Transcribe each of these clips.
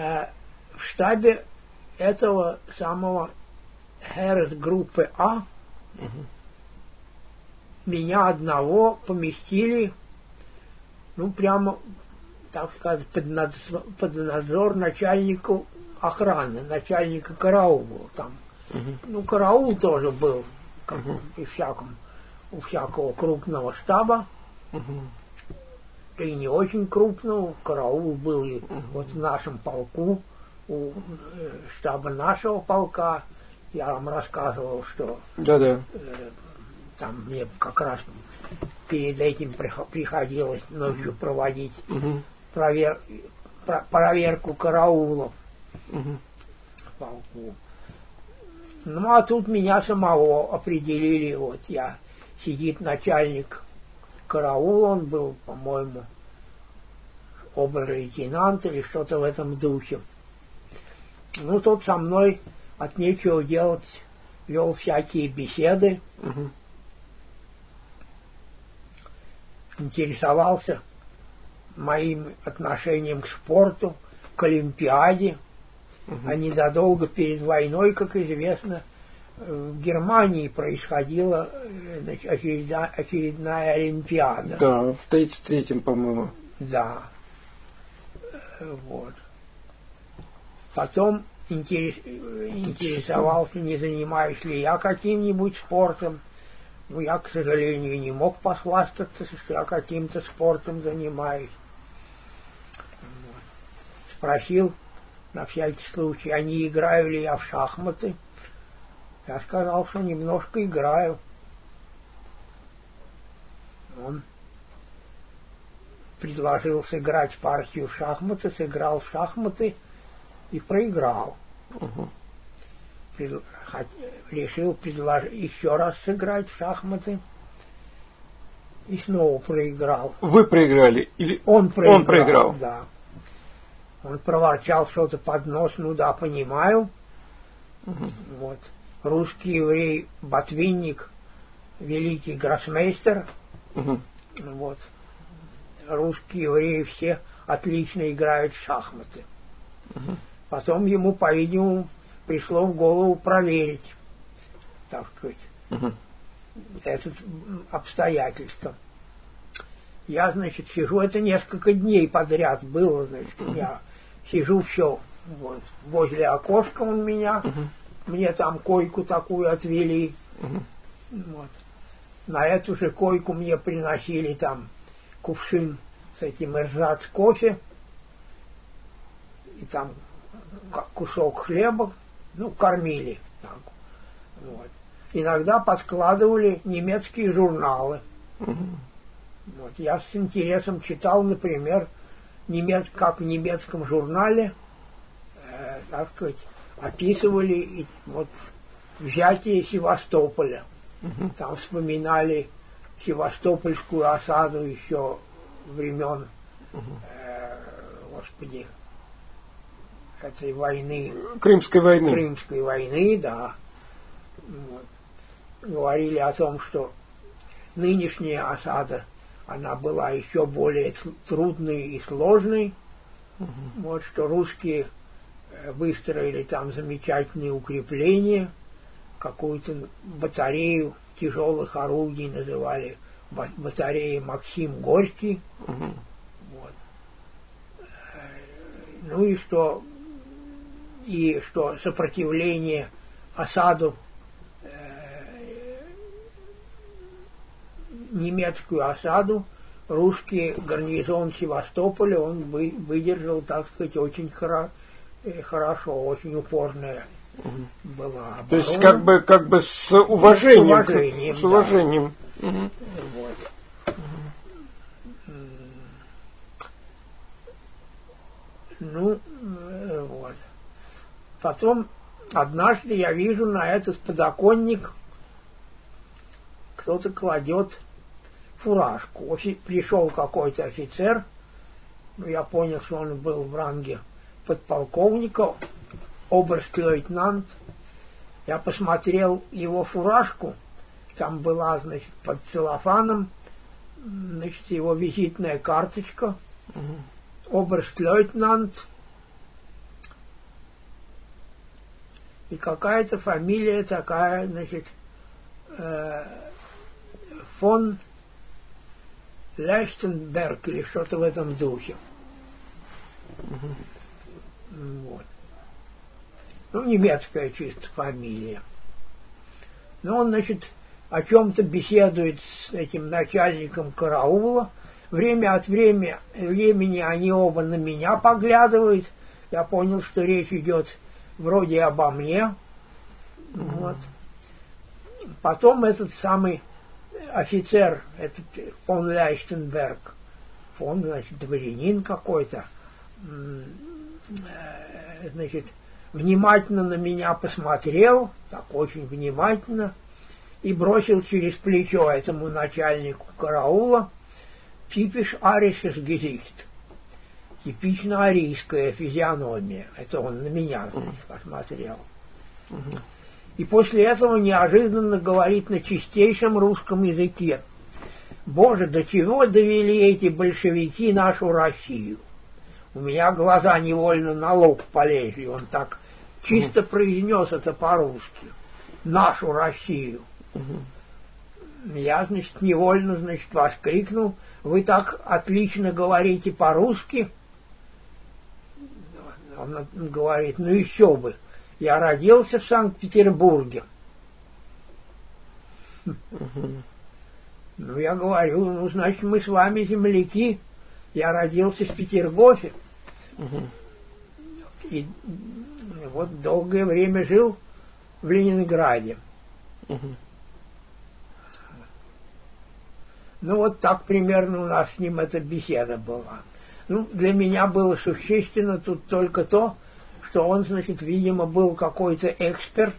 э, в штабе этого самого Херес группы А меня одного поместили, ну, прямо, так сказать, под, над, под надзор начальнику охраны, начальника караула там. Мгм. Ну, караул тоже был, как Мгм. и всяком, у всякого крупного штаба, Мгм. Да и не очень крупного. Караул был и вот в нашем полку, у э, штаба нашего полка. Я вам рассказывал, что Да-да. э, там мне как раз перед этим прихо- приходилось ночью проводить Мгм. провер- про- проверку караулов Мгм. в полку. Ну, а тут меня самого определили, вот я, сидит начальник караула, он был, по-моему, обер-лейтенант или что-то в этом духе. Ну, тот со мной от нечего делать вел всякие беседы, Мгм. интересовался моим отношением к спорту, к Олимпиаде. А незадолго перед войной, как известно, в Германии происходила значит, очередная, очередная Олимпиада. Да, в 33-м, по-моему. Да. Вот. Потом интерес- интересовался, не занимаюсь ли я каким-нибудь спортом. Ну, я, к сожалению, не мог похвастаться, что я каким-то спортом занимаюсь. Вот. Спросил, на всякий случай, а не играю ли я в шахматы. Я сказал, что немножко играю. Он предложил сыграть партию в шахматы, сыграл в шахматы и проиграл. Пред- хот- решил предложить еще раз сыграть в шахматы и снова проиграл. Вы проиграли или Он проиграл. Он проиграл. Да. Он проворчал что-то под нос, ну да, понимаю. Вот. Русский еврей Ботвинник, великий гроссмейстер, Мгм. вот. Русские евреи все отлично играют в шахматы. Потом ему, по-видимому, пришло в голову проверить, так сказать, Мгм. это обстоятельство. Я, значит, сижу, это несколько дней подряд было, значит, я сижу все вот, возле окошка у меня, мне там койку такую отвели, Мгм. вот. На эту же койку мне приносили там кувшин с этим эрзац кофе, и там кусок хлеба, ну, кормили так. Вот. Иногда подкладывали немецкие журналы. Мгм. Вот. Я с интересом читал, например, немец, как в немецком журнале, э, так сказать, описывали и, вот, взятие Севастополя. Там вспоминали Севастопольскую осаду еще времен, э, господи, этой войны, Крымской войны. Крымской войны, да. Вот. Говорили о том, что нынешняя осада, она была еще более трудной и сложной. Вот что русские выстроили там замечательные укрепления, какую-то батарею тяжелых орудий называли ба- батареей Максим Горький. Мгм. Вот. Э, Ну и что, и что сопротивление осаду э, немецкую осаду русский гарнизон Севастополя он вы- выдержал, так сказать, очень хоро- э, хорошо, очень упорная была То есть оборона. как бы как бы с уважением. С уважением, С да. уважением. Мгм. Вот. М. Ну, э, вот. Потом однажды я вижу на этот подоконник кто-то кладет фуражку. Пришел какой-то офицер, я понял, что он был в ранге подполковника, оберст-лейтенант. Я посмотрел его фуражку, там была, значит, под целлофаном, значит, его визитная карточка, оберст-лейтенант и какая-то фамилия такая, значит, э, фон Ляштенберг или что-то в этом духе. Вот. Ну, немецкая чисто фамилия. Но он, значит, о чем-то беседует с этим начальником караула. Время от времени, времени они оба на меня поглядывают. Я понял, что речь идет вроде обо мне. Mm-hmm. Вот. Потом этот самый офицер, этот фон Ляйштенберг, фон, значит, дворянин какой-то, значит, внимательно на меня посмотрел, так очень внимательно, и бросил через плечо этому начальнику караула «Типиш аришес гезихт» типично арийская физиономия. Это он на меня значит, посмотрел. И после этого неожиданно говорит на чистейшем русском языке. Боже, до чего довели эти большевики нашу Россию? У меня глаза невольно на лоб полезли. Он так чисто произнес это по-русски. Нашу Россию. Я, значит, невольно, значит, воскликнул. Вы так отлично говорите по-русски. Он говорит, ну еще бы. Я родился в Санкт-Петербурге. Ну, я говорю, ну, значит, мы с вами земляки. Я родился в Петергофе. И вот долгое время жил в Ленинграде. Ну, вот так примерно у нас с ним эта беседа была. Ну, для меня было существенно тут только то, что он, значит, видимо, был какой-то эксперт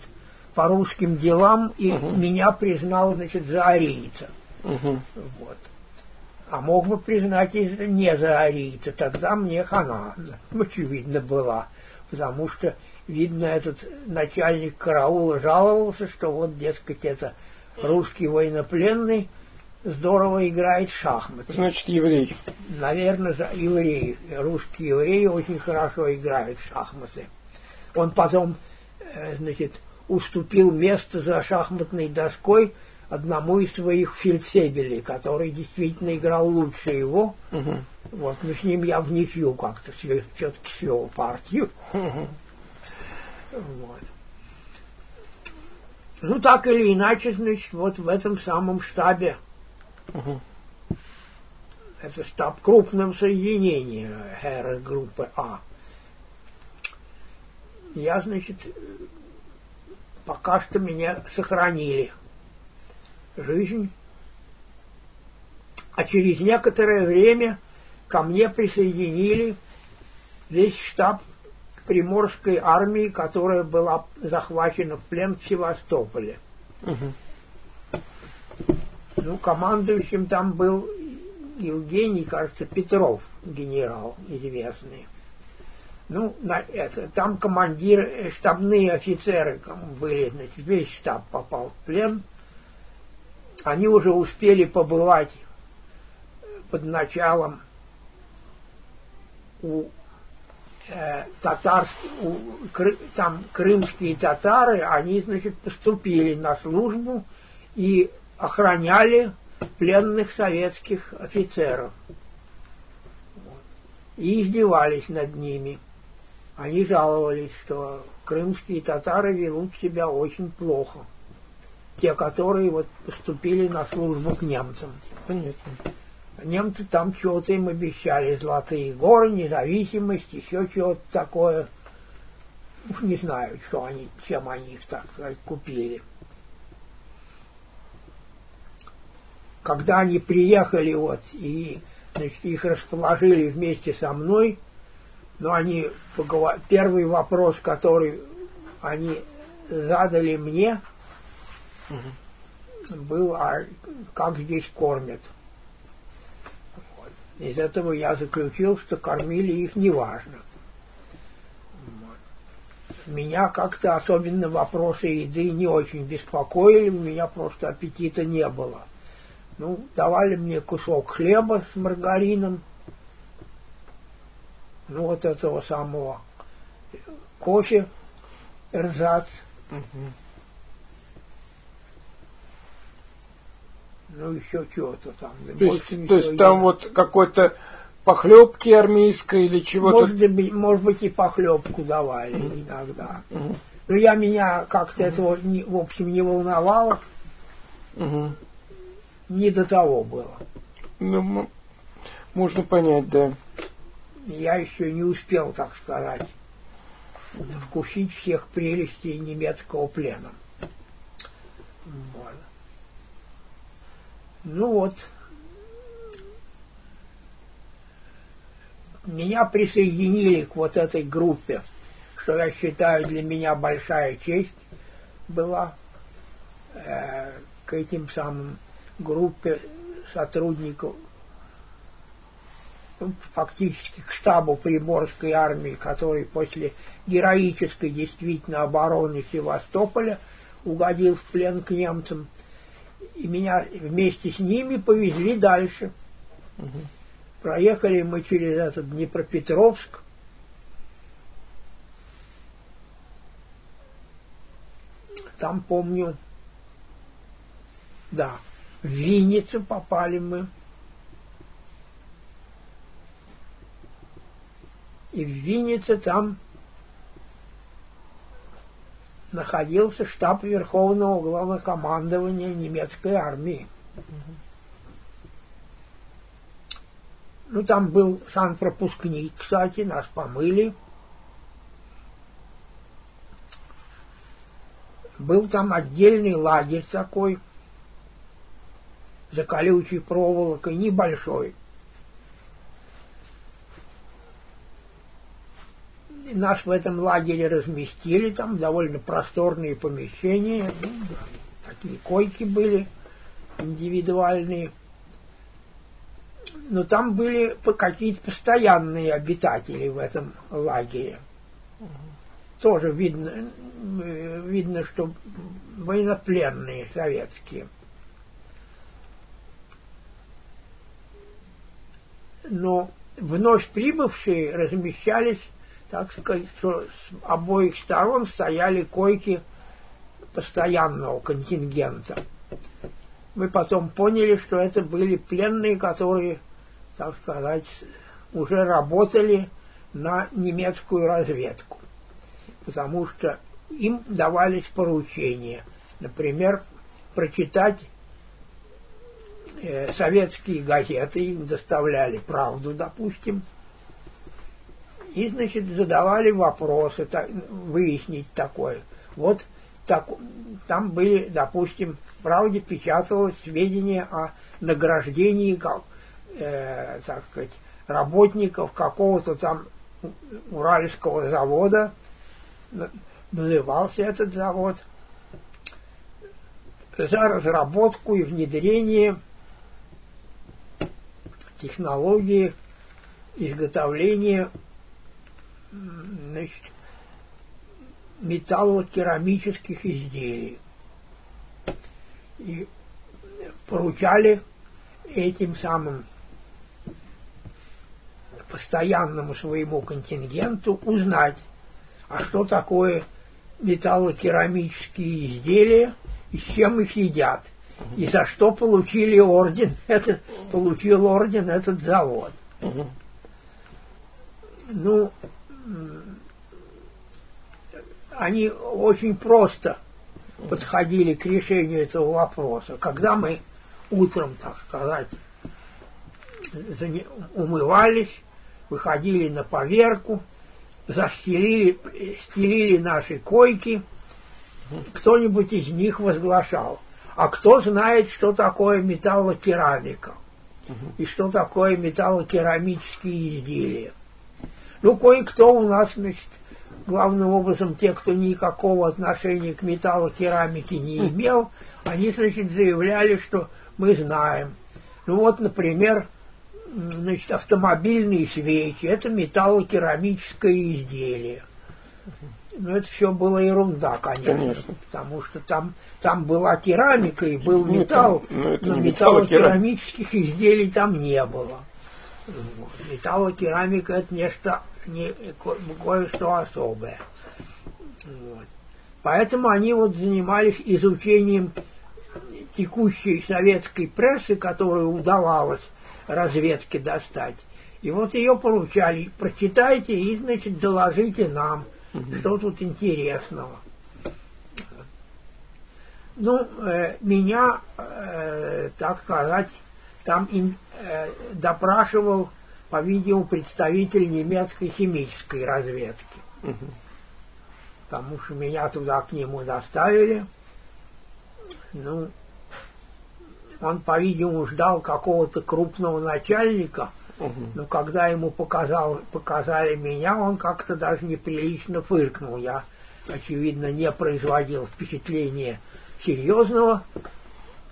по русским делам и угу. меня признал, значит, за арийца. Угу. Вот. А мог бы признать и не за арийца, тогда мне хана, очевидно, была. Потому что, видно, этот начальник караула жаловался, что вот, дескать, это русский военнопленный, здорово играет в шахматы. Значит, еврей. Наверное, еврей. Русские евреи очень хорошо играют в шахматы. Он потом, э, значит, уступил место за шахматной доской одному из своих фельдфебелей, который действительно играл лучше его. Угу. Вот, но с ним я в ничью как-то все-таки свел партию. Угу. Вот. Ну, так или иначе, значит, вот в этом самом штабе Угу. Это штаб крупного соединения Хера группы А. Я, значит, пока что меня сохранили жизнь. А через некоторое время ко мне присоединили весь штаб Приморской армии, которая была захвачена в плен в Севастополе. Угу. Ну, командующим там был Евгений, кажется, Петров, генерал известный. Ну, на, это, там командиры, штабные офицеры были, значит, весь штаб попал в плен. Они уже успели побывать под началом у э, татар, у, там крымские татары, они, значит, поступили на службу и охраняли пленных советских офицеров и издевались над ними. Они жаловались, что крымские татары ведут себя очень плохо. Те, которые вот поступили на службу к немцам. Понятно. Немцы там чего-то им обещали, золотые горы, независимость, еще чего-то такое. Не знаю, что они, чем они их, так сказать, купили. когда они приехали вот и значит, их расположили вместе со мной, но они поговор... первый вопрос, который они задали мне, угу. был, а как здесь кормят. Вот. Из этого я заключил, что кормили их неважно. Вот. Меня как-то особенно вопросы еды не очень беспокоили, у меня просто аппетита не было. Ну, давали мне кусок хлеба с маргарином, ну, вот этого самого кофе эрзац. Мгм. Ну, еще чего-то там. То есть, то есть там вот какой-то похлебки армейской или чего-то. Может быть, может быть, и похлебку давали иногда. Мгм. Но я меня как-то этого, не- в общем, не волновало. Мгм. Не до того было. Ну, можно понять, да. Я еще не успел, так сказать, вкусить всех прелестей немецкого плена. Вот. Ну вот, меня присоединили к вот этой группе, что я считаю для меня большая честь была э, к этим самым группе сотрудников ну, фактически к штабу Приморской армии, который после героической действительно обороны Севастополя угодил в плен к немцам. И меня вместе с ними повезли дальше. Мгм. Проехали мы через этот Днепропетровск. Там, помню, да, в Винницу попали мы. И в Виннице там находился штаб Верховного Главнокомандования немецкой армии. Ну, там был санпропускник, кстати, нас помыли. Был там отдельный лагерь такой, за колючей проволокой, небольшой. Нас в этом лагере разместили, там довольно просторные помещения, ну, такие койки были индивидуальные. Но там были какие-то постоянные обитатели в этом лагере. Тоже видно, видно, что военнопленные советские. Но вновь прибывшие размещались, так сказать, что с обоих сторон стояли койки постоянного контингента. Мы потом поняли, что это были пленные, которые, так сказать, уже работали на немецкую разведку. Потому что им давались поручения. Например, прочитать э, советские газеты, им доставляли правду, допустим, и, значит, задавали вопросы, та- выяснить такое. Вот так, там были, допустим, в правде печаталось сведения о награждении, как, э, так сказать, работников какого-то там уральского завода, назывался этот завод, за разработку и внедрение технологии изготовления значит, металлокерамических изделий. И поручали этим самым постоянному своему контингенту узнать, а что такое металлокерамические изделия и с чем их едят. И за что получили орден, этот, получил орден этот завод. Ну, они очень просто подходили к решению этого вопроса. Когда мы утром, так сказать, умывались, выходили на поверку, застелили стелили наши койки, кто-нибудь из них возглашал. А кто знает, что такое металлокерамика? И что такое металлокерамические изделия? Ну, кое-кто у нас, значит, главным образом те, кто никакого отношения к металлокерамике не имел, они, значит, заявляли, что мы знаем. Ну вот, например, значит, автомобильные свечи, это металлокерамическое изделие. Но это все было ерунда, конечно, Конечно. потому что там, там была керамика и был Ну, металл, ну, это но не металлокерамических изделий там не было. Металлокерамика это нечто не, ко- кое-что особое. Вот. Поэтому они вот занимались изучением текущей советской прессы, которую удавалось разведке достать. И вот ее получали. Прочитайте и, значит, доложите нам, угу. что тут интересного. Ну, э, меня, э, так сказать, там ин, э, допрашивал, по-видимому, представитель немецкой химической разведки. Угу. Потому что меня туда к нему доставили. Ну, он, по-видимому, ждал какого-то крупного начальника, угу. но когда ему показал, показали меня, он как-то даже неприлично фыркнул. Я, очевидно, не производил впечатления серьезного.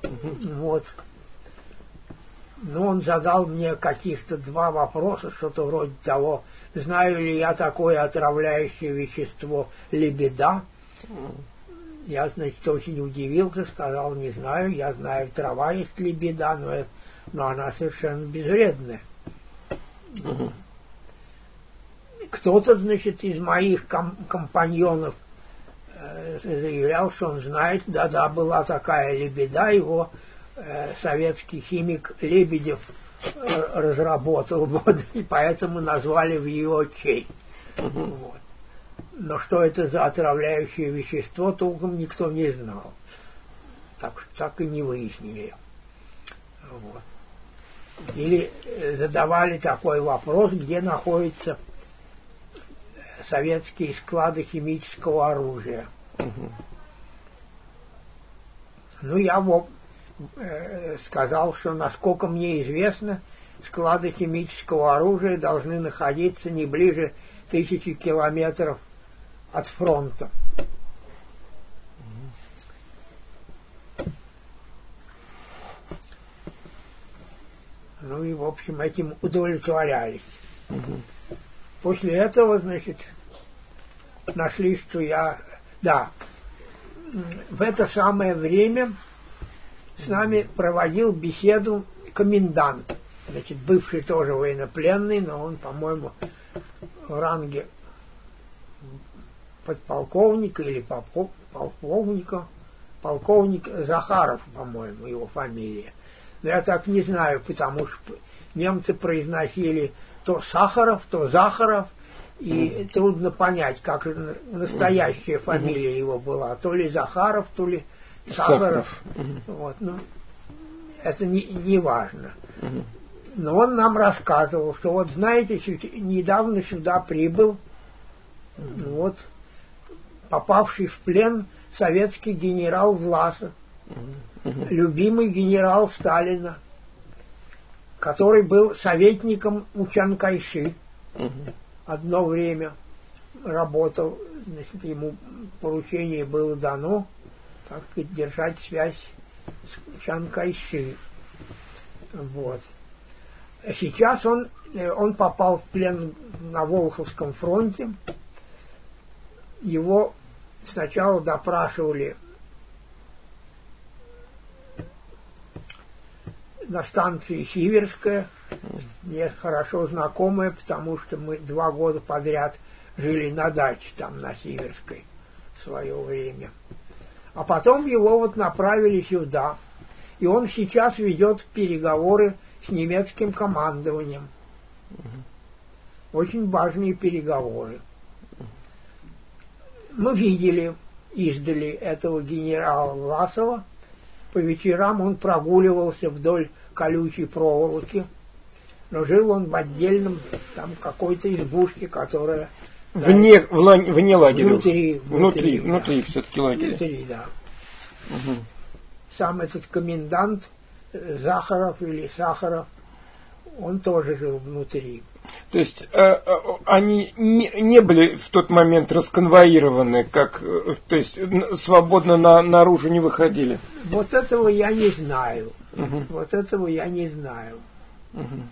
Угу. Вот. Но он задал мне каких-то два вопроса, что-то вроде того, знаю ли я такое отравляющее вещество лебеда. Я, значит, очень удивился, сказал, не знаю, я знаю, трава есть лебеда, но, но она совершенно безвредная. Угу. Кто-то, значит, из моих ком компаньонов э, заявлял, что он знает, да-да, была такая лебеда, его э, советский химик Лебедев э, разработал, вот, и поэтому назвали в его честь. Угу. Вот. Но что это за отравляющее вещество, толком никто не знал. Так, так и не выяснили. Вот. Или э, задавали такой вопрос, где находятся советские склады химического оружия. Угу. Ну, я э, сказал, что, насколько мне известно, склады химического оружия должны находиться не ближе тысячи километров от фронта. Ну и, в общем, этим удовлетворялись. После этого, значит, нашли, что я... Да, в это самое время с нами проводил беседу комендант. Значит, бывший тоже военнопленный, но он, по-моему, в ранге подполковника или полковника, полковник Захаров, по-моему, его фамилия. Но я так не знаю, потому что немцы произносили то Сахаров, то Захаров, и трудно понять, как настоящая фамилия его была, то ли Захаров, то ли Сахаров. Mm. Вот, ну, это не, не важно. Mm. Но он нам рассказывал, что вот знаете, недавно сюда прибыл, mm. вот попавший в плен советский генерал Власов, любимый генерал Сталина, который был советником у Чанкайши одно время работал, значит, ему поручение было дано, так сказать, держать связь с Чанкайши. Вот. А сейчас он, э, он попал в плен на Волховском фронте. Его сначала допрашивали на станции Сиверская, мне хорошо знакомая, потому что мы два года подряд жили на даче там на Сиверской в свое время. А потом его вот направили сюда, и он сейчас ведет переговоры с немецким командованием. Очень важные переговоры мы видели издали этого генерала Власова. По вечерам он прогуливался вдоль колючей проволоки, но жил он в отдельном там какой-то избушке, которая вне, да, вне лагеря. Внутри, внутри, внутри, да. внутри все-таки лагеря. Внутри, да. Угу. Сам этот комендант э, Захаров или Сахаров, он тоже жил внутри. То есть э, э, они не, не были в тот момент расконвоированы, как, э, то есть свободно на, наружу не выходили. Вот этого я не знаю. Угу. Вот этого я не знаю. Угу.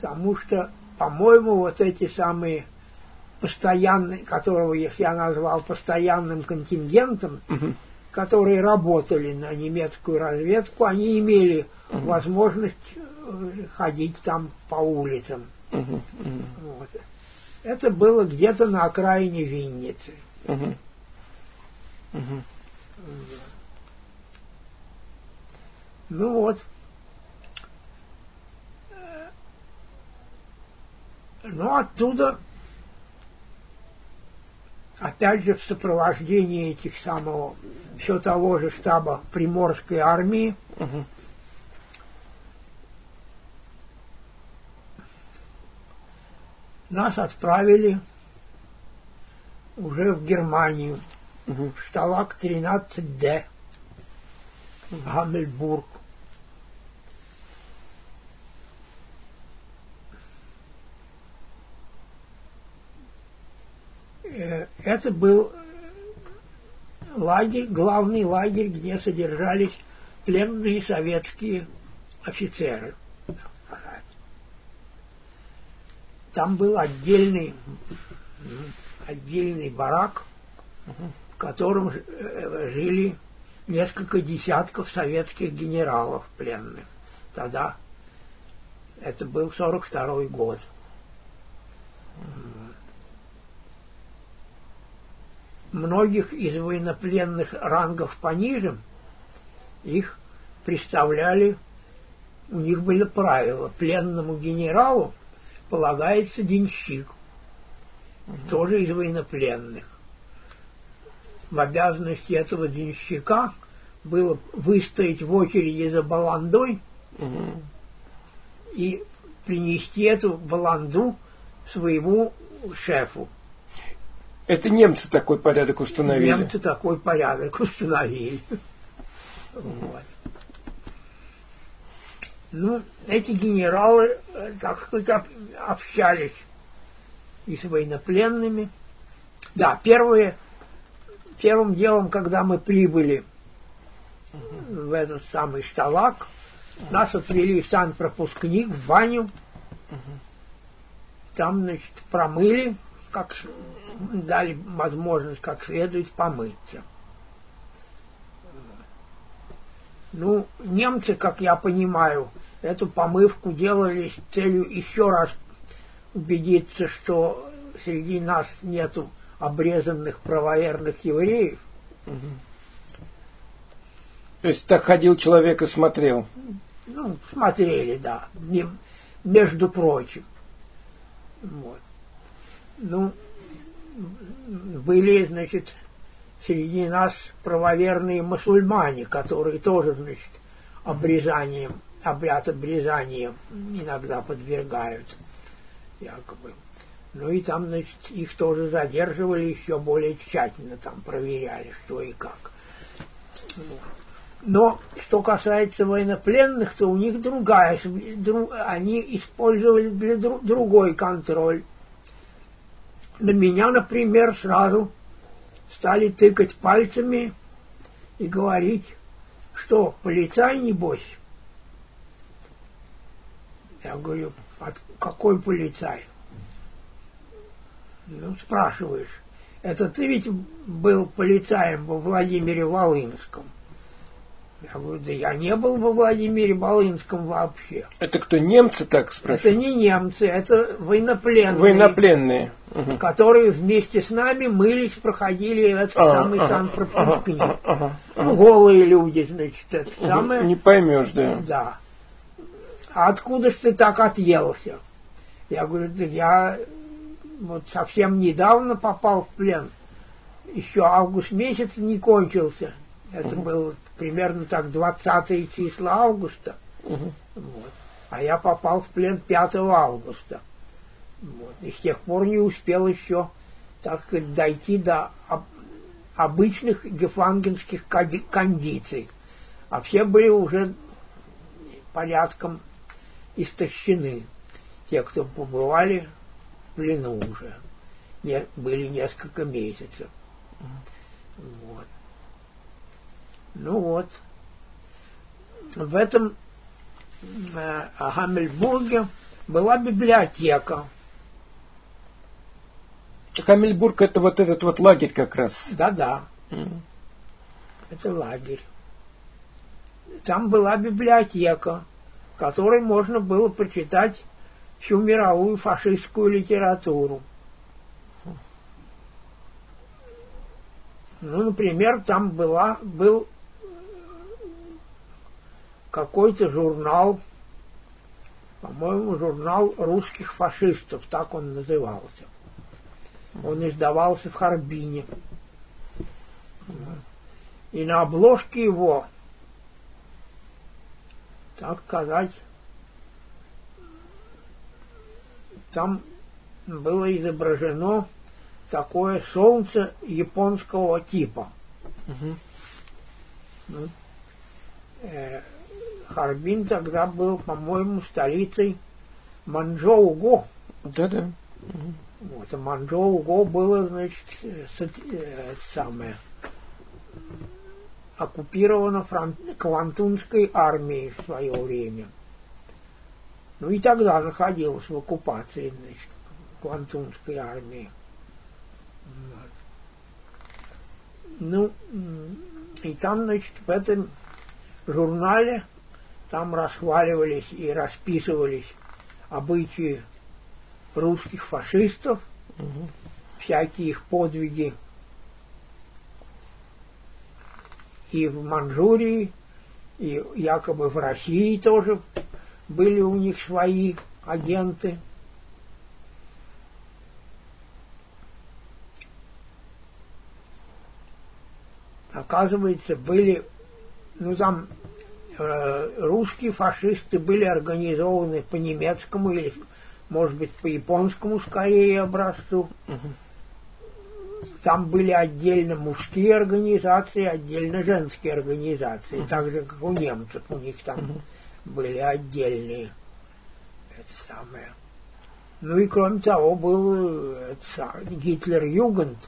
Потому что, по-моему, вот эти самые постоянные, которого я назвал постоянным контингентом, угу. которые работали на немецкую разведку, они имели угу. возможность ходить там по улицам. Угу, угу. Вот. Это было где-то на окраине Винницы. Угу. Угу. Ну вот. Ну, оттуда, опять же, в сопровождении этих самого, все того же штаба Приморской армии, Угу. нас отправили уже в Германию, Угу. в Шталак 13Д, в Гаммельбург. Э, Это был лагерь, главный лагерь, где содержались пленные советские офицеры. Там был отдельный, отдельный барак, в котором э, жили несколько десятков советских генералов пленных. Тогда это был 42 год. Многих из военнопленных рангов пониже их представляли, у них были правила. Пленному генералу полагается денщик, тоже из военнопленных. В обязанности этого денщика было выстоять в очереди за баландой Угу. и принести эту баланду своему шефу. Это немцы такой порядок установили. Немцы такой порядок установили. Вот. Ну, эти генералы, э, так сказать, об- общались и с военнопленными. Да, первые, первым делом, когда мы прибыли в этот самый шталак, нас отвели в санпропускник, в баню. Там, значит, промыли, как дали возможность как следует помыться. Ну, немцы, как я понимаю, эту помывку делали с целью еще раз убедиться, что среди нас нету обрезанных правоверных евреев. То есть так ходил человек и смотрел. Ну, смотрели, да, между прочим. Вот. Ну, были, значит, среди нас правоверные мусульмане, которые тоже, значит, обрезанием, обряд обрезания иногда подвергают, якобы. Ну и там, значит, их тоже задерживали еще более тщательно, там проверяли, что и как. Но что касается военнопленных, то у них другая, они использовали для дру- другой контроль. На меня, например, сразу стали тыкать пальцами и говорить, что полицай, небось? Я говорю, «От- какой полицай? Ну, спрашиваешь, это ты ведь был полицаем во Владимире Волынском? Я говорю, да я не был во Владимире Волынском вообще. Это кто, немцы так Это спрашивают? не немцы, это военнопленные, Военнопленные. Мгм. которые вместе с нами мылись, проходили этот А, самый ага, санпропускник. ага, ага, Ну, ага. голые люди, значит, это Мгм. самое. Не поймешь, да. Да. А откуда ж ты так отъелся? Я говорю, да я вот совсем недавно попал в плен. Еще август месяц не кончился. Это было примерно так 20 числа августа. Мгм. Вот. А я попал в плен 5 августа. Вот. И с тех пор не успел еще, так сказать, дойти до об- обычных гефангенских кондиций. А все были уже порядком истощены. Те, кто побывали в плену уже. Не, были несколько месяцев. Вот. Ну вот. В этом э, Гаммельбурге была библиотека. Камельбург это вот этот вот лагерь как раз. Да-да, Мгм. это лагерь. Там была библиотека, в которой можно было прочитать всю мировую фашистскую литературу. Ну, например, там была, был какой-то журнал, по-моему, журнал русских фашистов, так он назывался. Он издавался в Харбине. И на обложке его, так сказать, там было изображено такое солнце японского типа. Угу. Ну, э, Харбин тогда был, по-моему, столицей Манчжоу-Го. Да-да. Вот, а Манчжоу-Го было, значит, э, э, самое, оккупировано франт, Квантунской армией в свое время. Ну и тогда находилась в оккупации, значит, Квантунской армии. Ну, и там, значит, в этом журнале там расхваливались и расписывались обычаи русских фашистов, угу. всякие их подвиги и в Манчжурии, и якобы в России тоже были у них свои агенты. Оказывается, были, ну там русские фашисты были организованы по немецкому или, может быть, по японскому скорее образцу. Там были отдельно мужские организации, отдельно женские организации, так же, как у немцев. У них там были отдельные. Это самое. Ну и кроме того, был э, Гитлер-Югент,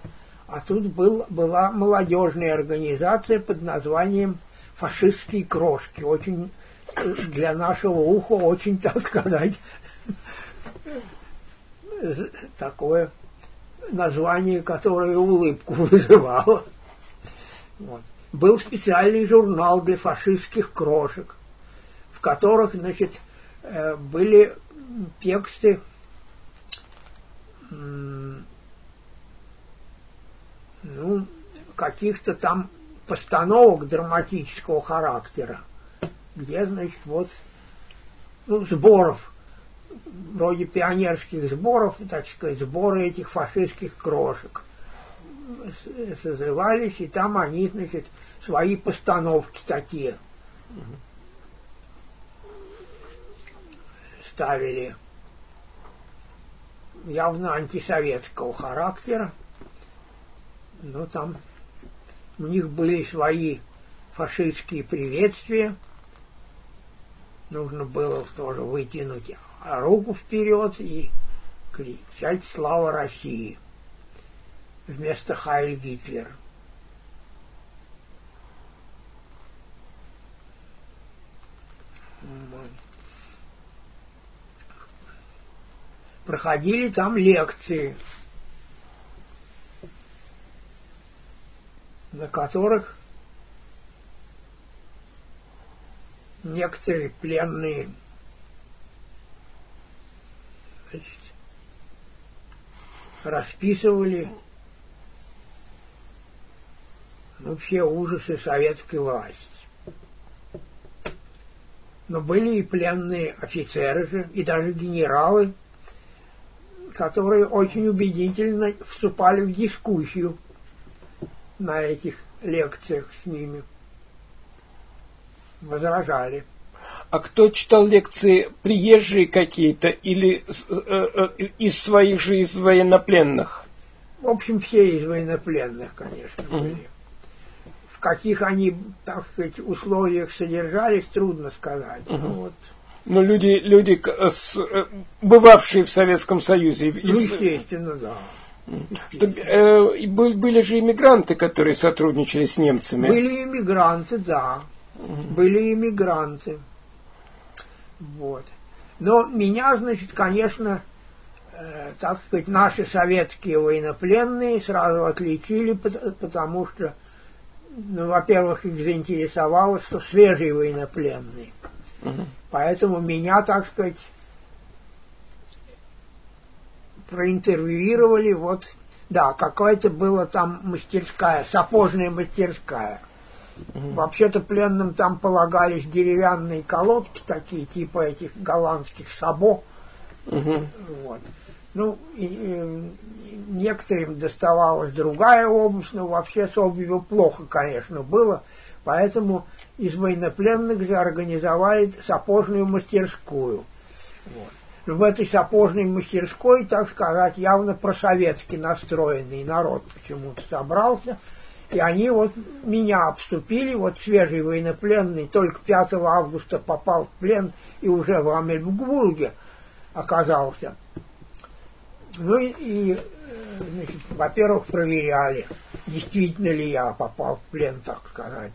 а тут был, была молодежная организация под названием «Фашистские крошки». Очень э, для нашего уха очень, так сказать, такое название, которое улыбку вызывало. Вот. Был специальный журнал для фашистских крошек, в которых, значит, э, были тексты ну, каких-то там постановок драматического характера, где, значит, вот, ну, сборов вроде пионерских сборов, так сказать, сборы этих фашистских крошек созывались, и там они, значит, свои постановки такие ставили. Явно антисоветского характера, но там у них были свои фашистские приветствия, нужно было тоже вытянуть руку вперед и кричать «Слава России!» вместо «Хайль Гитлер». Проходили там лекции, на которых некоторые пленные значит, расписывали ну, все ужасы советской власти. Но были и пленные офицеры же, и даже генералы, которые очень убедительно вступали в дискуссию на этих лекциях с ними. Возражали. А кто читал лекции, приезжие какие-то или э, э, из своих же, из военнопленных? В общем, все из военнопленных, конечно, mm-hmm. были. В каких они, так сказать, условиях содержались, трудно сказать. Mm-hmm. вот. Но люди, люди э, бывавшие в Советском Союзе. Ну, естественно, да. Что, э, были же иммигранты, которые сотрудничали с немцами. Были иммигранты, да. Угу. Были иммигранты. Вот. Но меня, значит, конечно, э, так сказать, наши советские военнопленные сразу отличили, потому что, ну, во-первых, их заинтересовало, что свежие военнопленные. Угу. Поэтому меня, так сказать, проинтервьюировали вот Да, какая-то была там мастерская, сапожная мастерская. Угу. Вообще-то пленным там полагались деревянные колодки такие, типа этих голландских сабо. Угу. Вот. Ну, и, и, некоторым доставалась другая обувь, но вообще с обувью плохо, конечно, было. Поэтому из военнопленных же организовали сапожную мастерскую. Вот. В этой сапожной мастерской, так сказать, явно просоветски настроенный народ почему-то собрался. И они вот меня обступили, вот свежий военнопленный, только 5 августа попал в плен и уже в Амельбурге оказался. Ну и, значит, во-первых, проверяли, действительно ли я попал в плен, так сказать.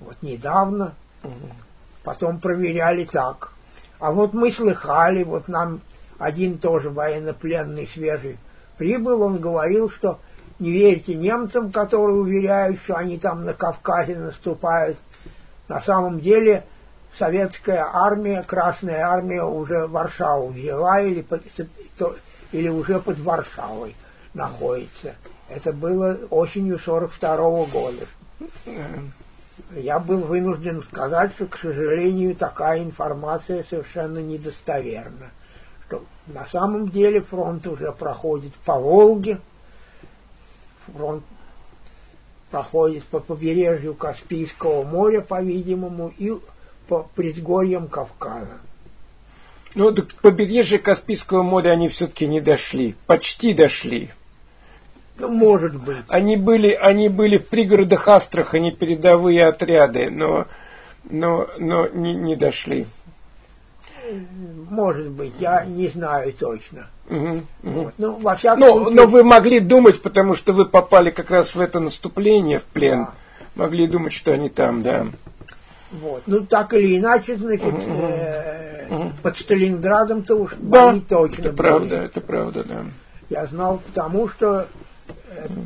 Вот недавно. Потом проверяли так. А вот мы слыхали, вот нам один тоже военнопленный свежий прибыл, он говорил, что не верьте немцам, которые уверяют, что они там на Кавказе наступают. На самом деле советская армия, Красная армия уже Варшаву взяла или, под, или уже под Варшавой находится. Это было осенью 42 -го года я был вынужден сказать, что, к сожалению, такая информация совершенно недостоверна. Что на самом деле фронт уже проходит по Волге, фронт проходит по побережью Каспийского моря, по-видимому, и по предгорьям Кавказа. Ну, до побережья Каспийского моря они все-таки не дошли. Почти дошли. Ну, может быть. Они были, они были в пригородах Астрахани передовые отряды, но, но, но не, не дошли. Может быть, я не знаю точно. Угу, угу. Вот. Ну, во всяком но, случае... но вы могли думать, потому что вы попали как раз в это наступление, в плен. Да. Могли думать, что они там, да. Вот. Ну, так или иначе, значит, угу, э, угу. под Сталинградом-то уж да, они точно это были. правда, это правда, да. Я знал потому, что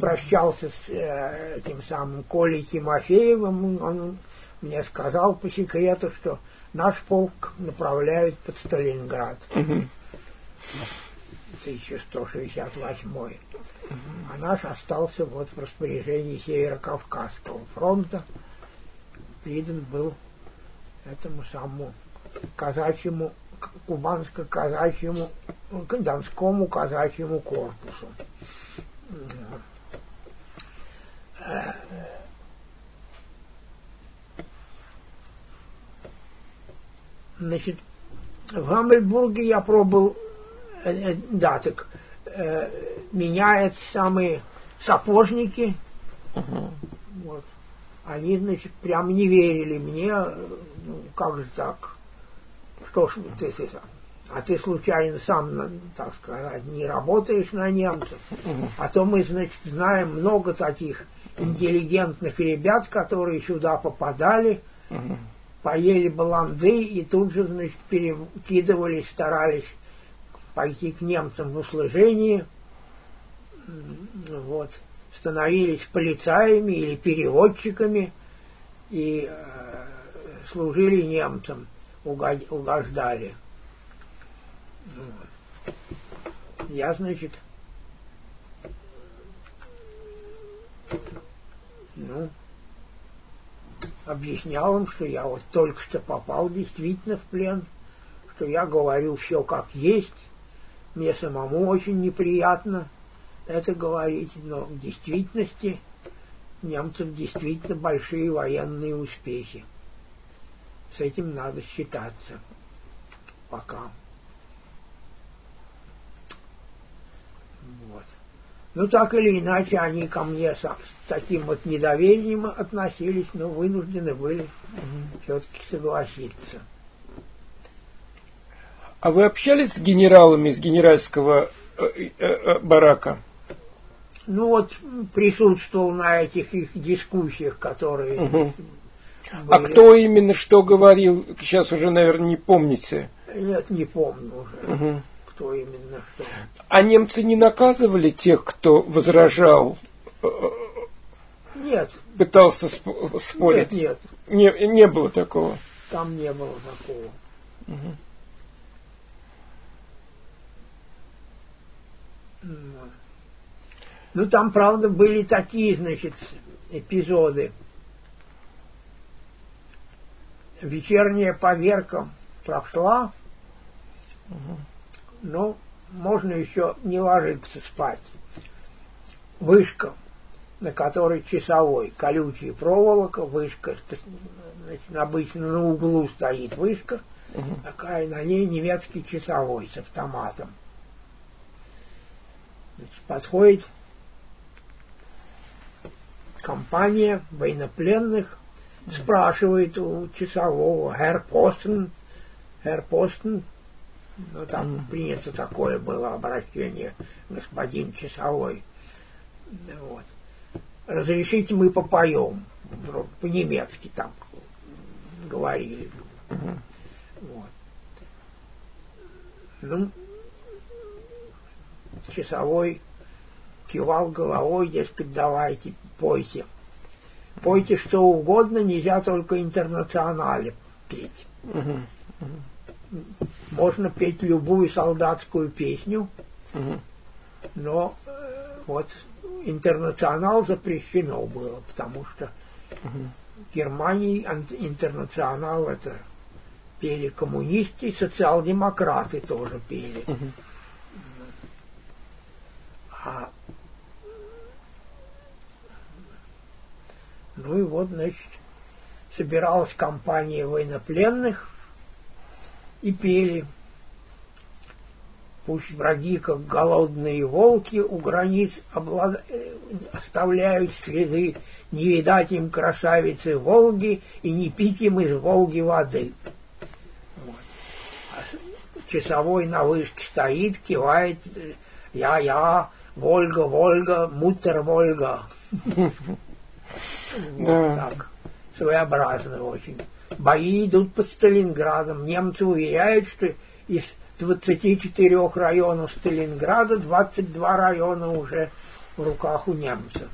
прощался с э, этим самым Колей Тимофеевым, он мне сказал по секрету, что наш полк направляют под Сталинград. Угу. 1168 угу. А наш остался вот в распоряжении Северо-Кавказского фронта. Придан был этому самому казачьему, кубанско-казачьему, донскому казачьему корпусу. Значит, в Гаммельбурге я пробыл, э, э, да, так, э, меня эти самые сапожники, uh-huh. вот, они, значит, прям не верили мне, ну, как же так, что ж ты, ты а ты случайно сам, так сказать, не работаешь на немцев, а то мы, значит, знаем много таких интеллигентных ребят, которые сюда попадали, поели баланды и тут же, значит, перекидывались, старались пойти к немцам в услужение, вот, становились полицаями или переводчиками и э, служили немцам, угождали. Я, значит, ну, объяснял им, что я вот только что попал действительно в плен, что я говорю все как есть, мне самому очень неприятно это говорить, но в действительности немцев действительно большие военные успехи. С этим надо считаться пока. Ну, так или иначе, они ко мне с, таким вот недоверием относились, но вынуждены были все-таки согласиться. А вы общались с генералами из генеральского э, э, э, барака? Ну вот присутствовал на этих их дискуссиях, которые. Угу. А кто именно что говорил, сейчас уже, наверное, не помните. Нет, не помню уже. Угу кто именно что. А немцы не наказывали тех, кто возражал? Нет. Пытался спорить? Нет, нет. Не, не было такого? Там не было такого. Угу. Ну, там, правда, были такие, значит, эпизоды. Вечерняя поверка прошла, но можно еще не ложиться спать. Вышка, на которой часовой, колючая проволока, вышка, значит, обычно на углу стоит вышка, угу. такая на ней немецкий часовой с автоматом. Значит, подходит компания военнопленных, спрашивает у часового, Herr Постен, Herr Постен, ну там принято такое было обращение, господин часовой. Вот. Разрешите мы попоем, по-немецки там говорили. Вот. Ну, часовой кивал головой, дескать, давайте, пойте. Пойте что угодно, нельзя только интернационале петь. Uh-huh. Uh-huh. Можно петь любую солдатскую песню, uh-huh. но э, вот интернационал запрещено было, потому что uh-huh. в Германии интернационал это пели коммунисты, социал-демократы тоже пели. Uh-huh. А Ну и вот, значит, собиралась компания военнопленных и пели. Пусть враги, как голодные волки, у границ облад... Э, оставляют следы, не видать им красавицы Волги и не пить им из Волги воды. Вот. А часовой на вышке стоит, кивает, я-я, Вольга, Вольга, мутер Вольга. Вот так. Своеобразно очень. Бои идут под Сталинградом. Немцы уверяют, что из 24 районов Сталинграда 22 района уже в руках у немцев.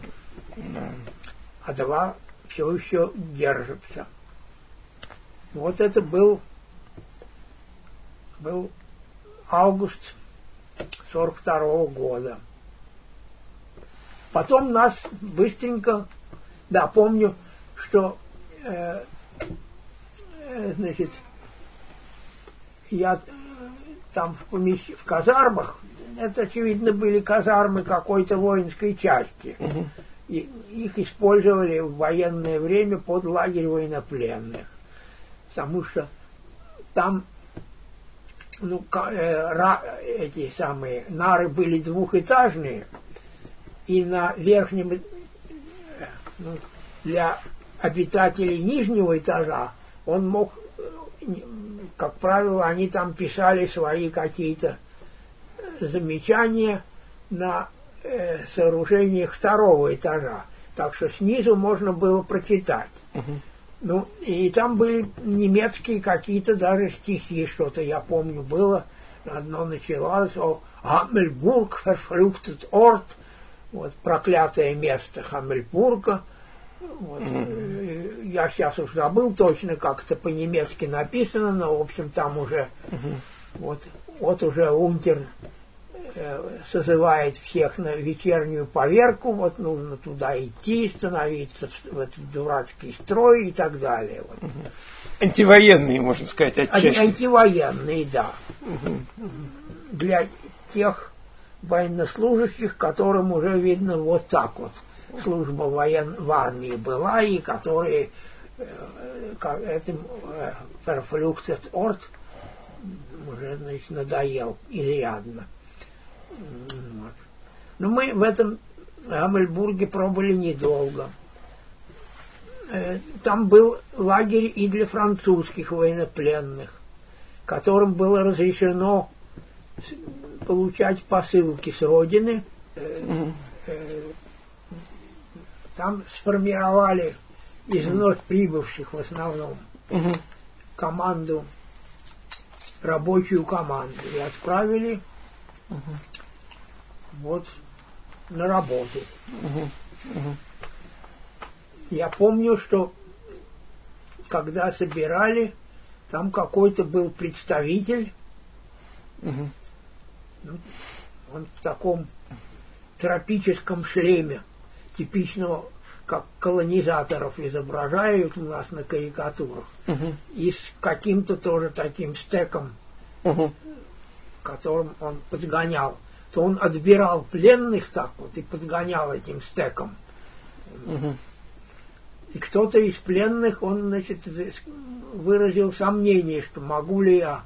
А два все еще держатся. Вот это был, был август 42 -го года. Потом нас быстренько да, помню, что э, значит, я там в, помещ... в казармах, это, очевидно, были казармы какой-то воинской части. Угу. И их использовали в военное время под лагерь военнопленных. Потому что там ну, э, ра, эти самые нары были двухэтажные, и на верхнем ну, для обитателей нижнего этажа он мог, как правило, они там писали свои какие-то замечания на э, сооружениях второго этажа. Так что снизу можно было прочитать. Ну, и там были немецкие какие-то даже стихи, что-то я помню было. Одно началось о Хамельбург, verfluchtet Ort, вот проклятое место Хамельбурга. Вот. Mm-hmm. Я сейчас уже забыл точно, как это по-немецки написано, но, в общем, там уже mm-hmm. вот, вот уже Унтер э, созывает всех на вечернюю поверку, вот нужно туда идти, становиться в этот дурацкий строй и так далее. Вот. Антивоенные, можно сказать, отчасти. Антивоенные, да. Для тех военнослужащих, которым уже видно вот так вот служба воен, в армии была, и которые э, этим Verfluchtet э, Орт уже значит, надоел изрядно. Вот. Но мы в этом Гамельбурге пробыли недолго. Э, там был лагерь и для французских военнопленных, которым было разрешено получать посылки с родины. Mm-hmm. Там сформировали из вновь прибывших в основном команду, рабочую команду и отправили вот на работу. Я помню, что когда собирали, там какой-то был представитель, угу. Он в таком тропическом шлеме, типичного, как колонизаторов изображают у нас на карикатурах, Мгм. и с каким-то тоже таким стеком, Мгм. которым он подгонял, то он отбирал пленных так вот и подгонял этим стеком. Мгм. И кто-то из пленных, он, значит, выразил сомнение, что могу ли я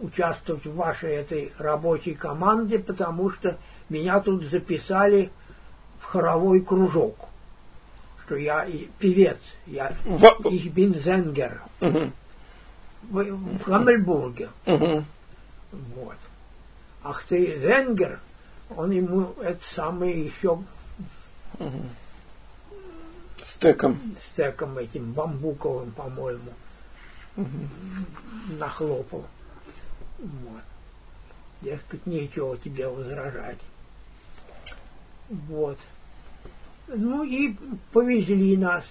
участвовать в вашей этой рабочей команде, потому что меня тут записали в хоровой кружок, что я и певец, я Во- ich bin в, в Гаммельбурге. Мгм. Вот. Ах ты Зенгер, он ему это самое еще Стеком. стеком этим бамбуковым, по-моему, нахлопал. Вот. Дескать, нечего тебе возражать. Вот. Ну и повезли нас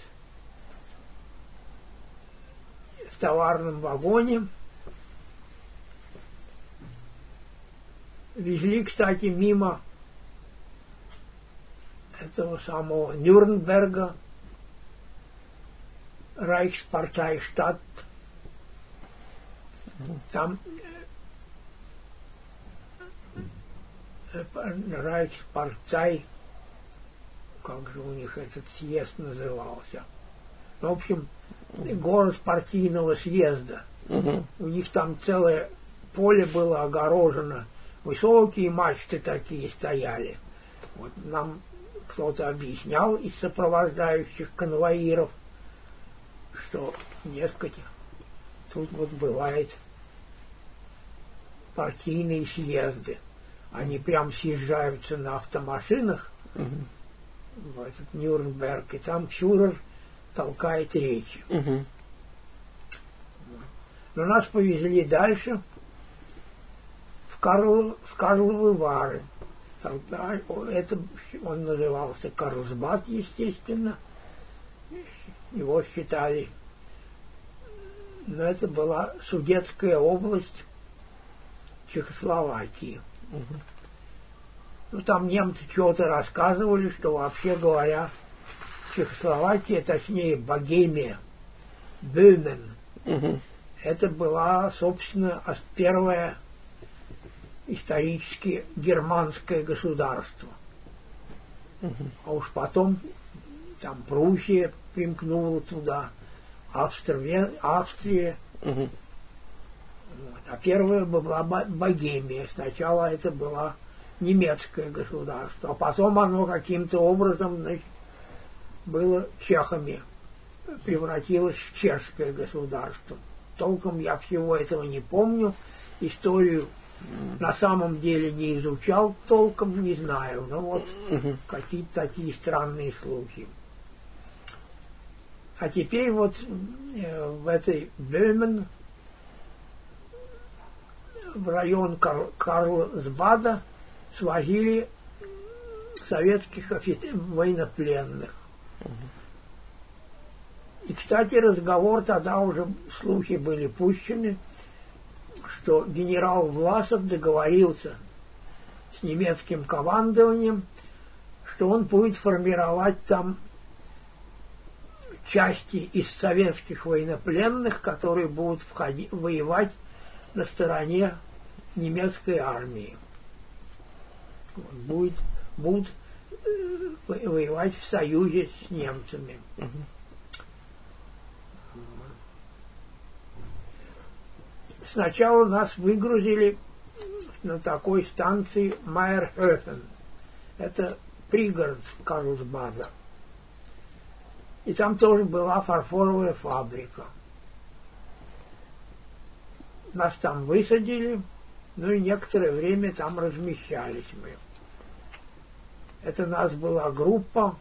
в товарном вагоне. Везли, кстати, мимо этого самого Нюрнберга, Райхспартайштадт. Там Райхспартай, как же у них этот съезд назывался. Ну, в общем, город партийного съезда. Мгм. У них там целое поле было огорожено, высокие мачты такие стояли. Вот нам кто-то объяснял из сопровождающих конвоиров, что, дескать, тут вот бывает партийные съезды. Они прям съезжаются на автомашинах Мгм. в этот Нюрнберг, и там фюрер толкает речи. Мгм. Но нас повезли дальше, в, Карл, в Карловы Вары. Тогда это он назывался Карлсбад, естественно. Его считали. Но это была Судетская область Чехословакии. Ну, там немцы чего-то рассказывали, что вообще говоря, Чехословакия, точнее Богемия, Бöhmen, Мгм. это была, собственно, первое исторически германское государство. Мгм. А уж потом там Пруссия примкнула туда, Австрия, Австрия Мгм. Вот. а первая была Бо- Богемия. Сначала это было немецкое государство, а потом оно каким-то образом значит, было чехами, превратилось в чешское государство. Толком я всего этого не помню, историю на самом деле не изучал толком, не знаю, но вот какие-то такие странные слухи. А теперь вот э, в этой Бöhmen, в район Кар- Карлсбада свозили советских военнопленных. И, кстати, разговор тогда уже, слухи были пущены, что генерал Власов договорился с немецким командованием, что он будет формировать там части из советских военнопленных, которые будут входи- воевать на стороне немецкой армии. Вот, будет, будут э, во- воевать в союзе с немцами. Сначала нас выгрузили на такой станции Майерхофен. Это пригород Карлсбада. И там тоже была фарфоровая фабрика. Нас там высадили, ну и некоторое время там размещались мы. Это нас была группа,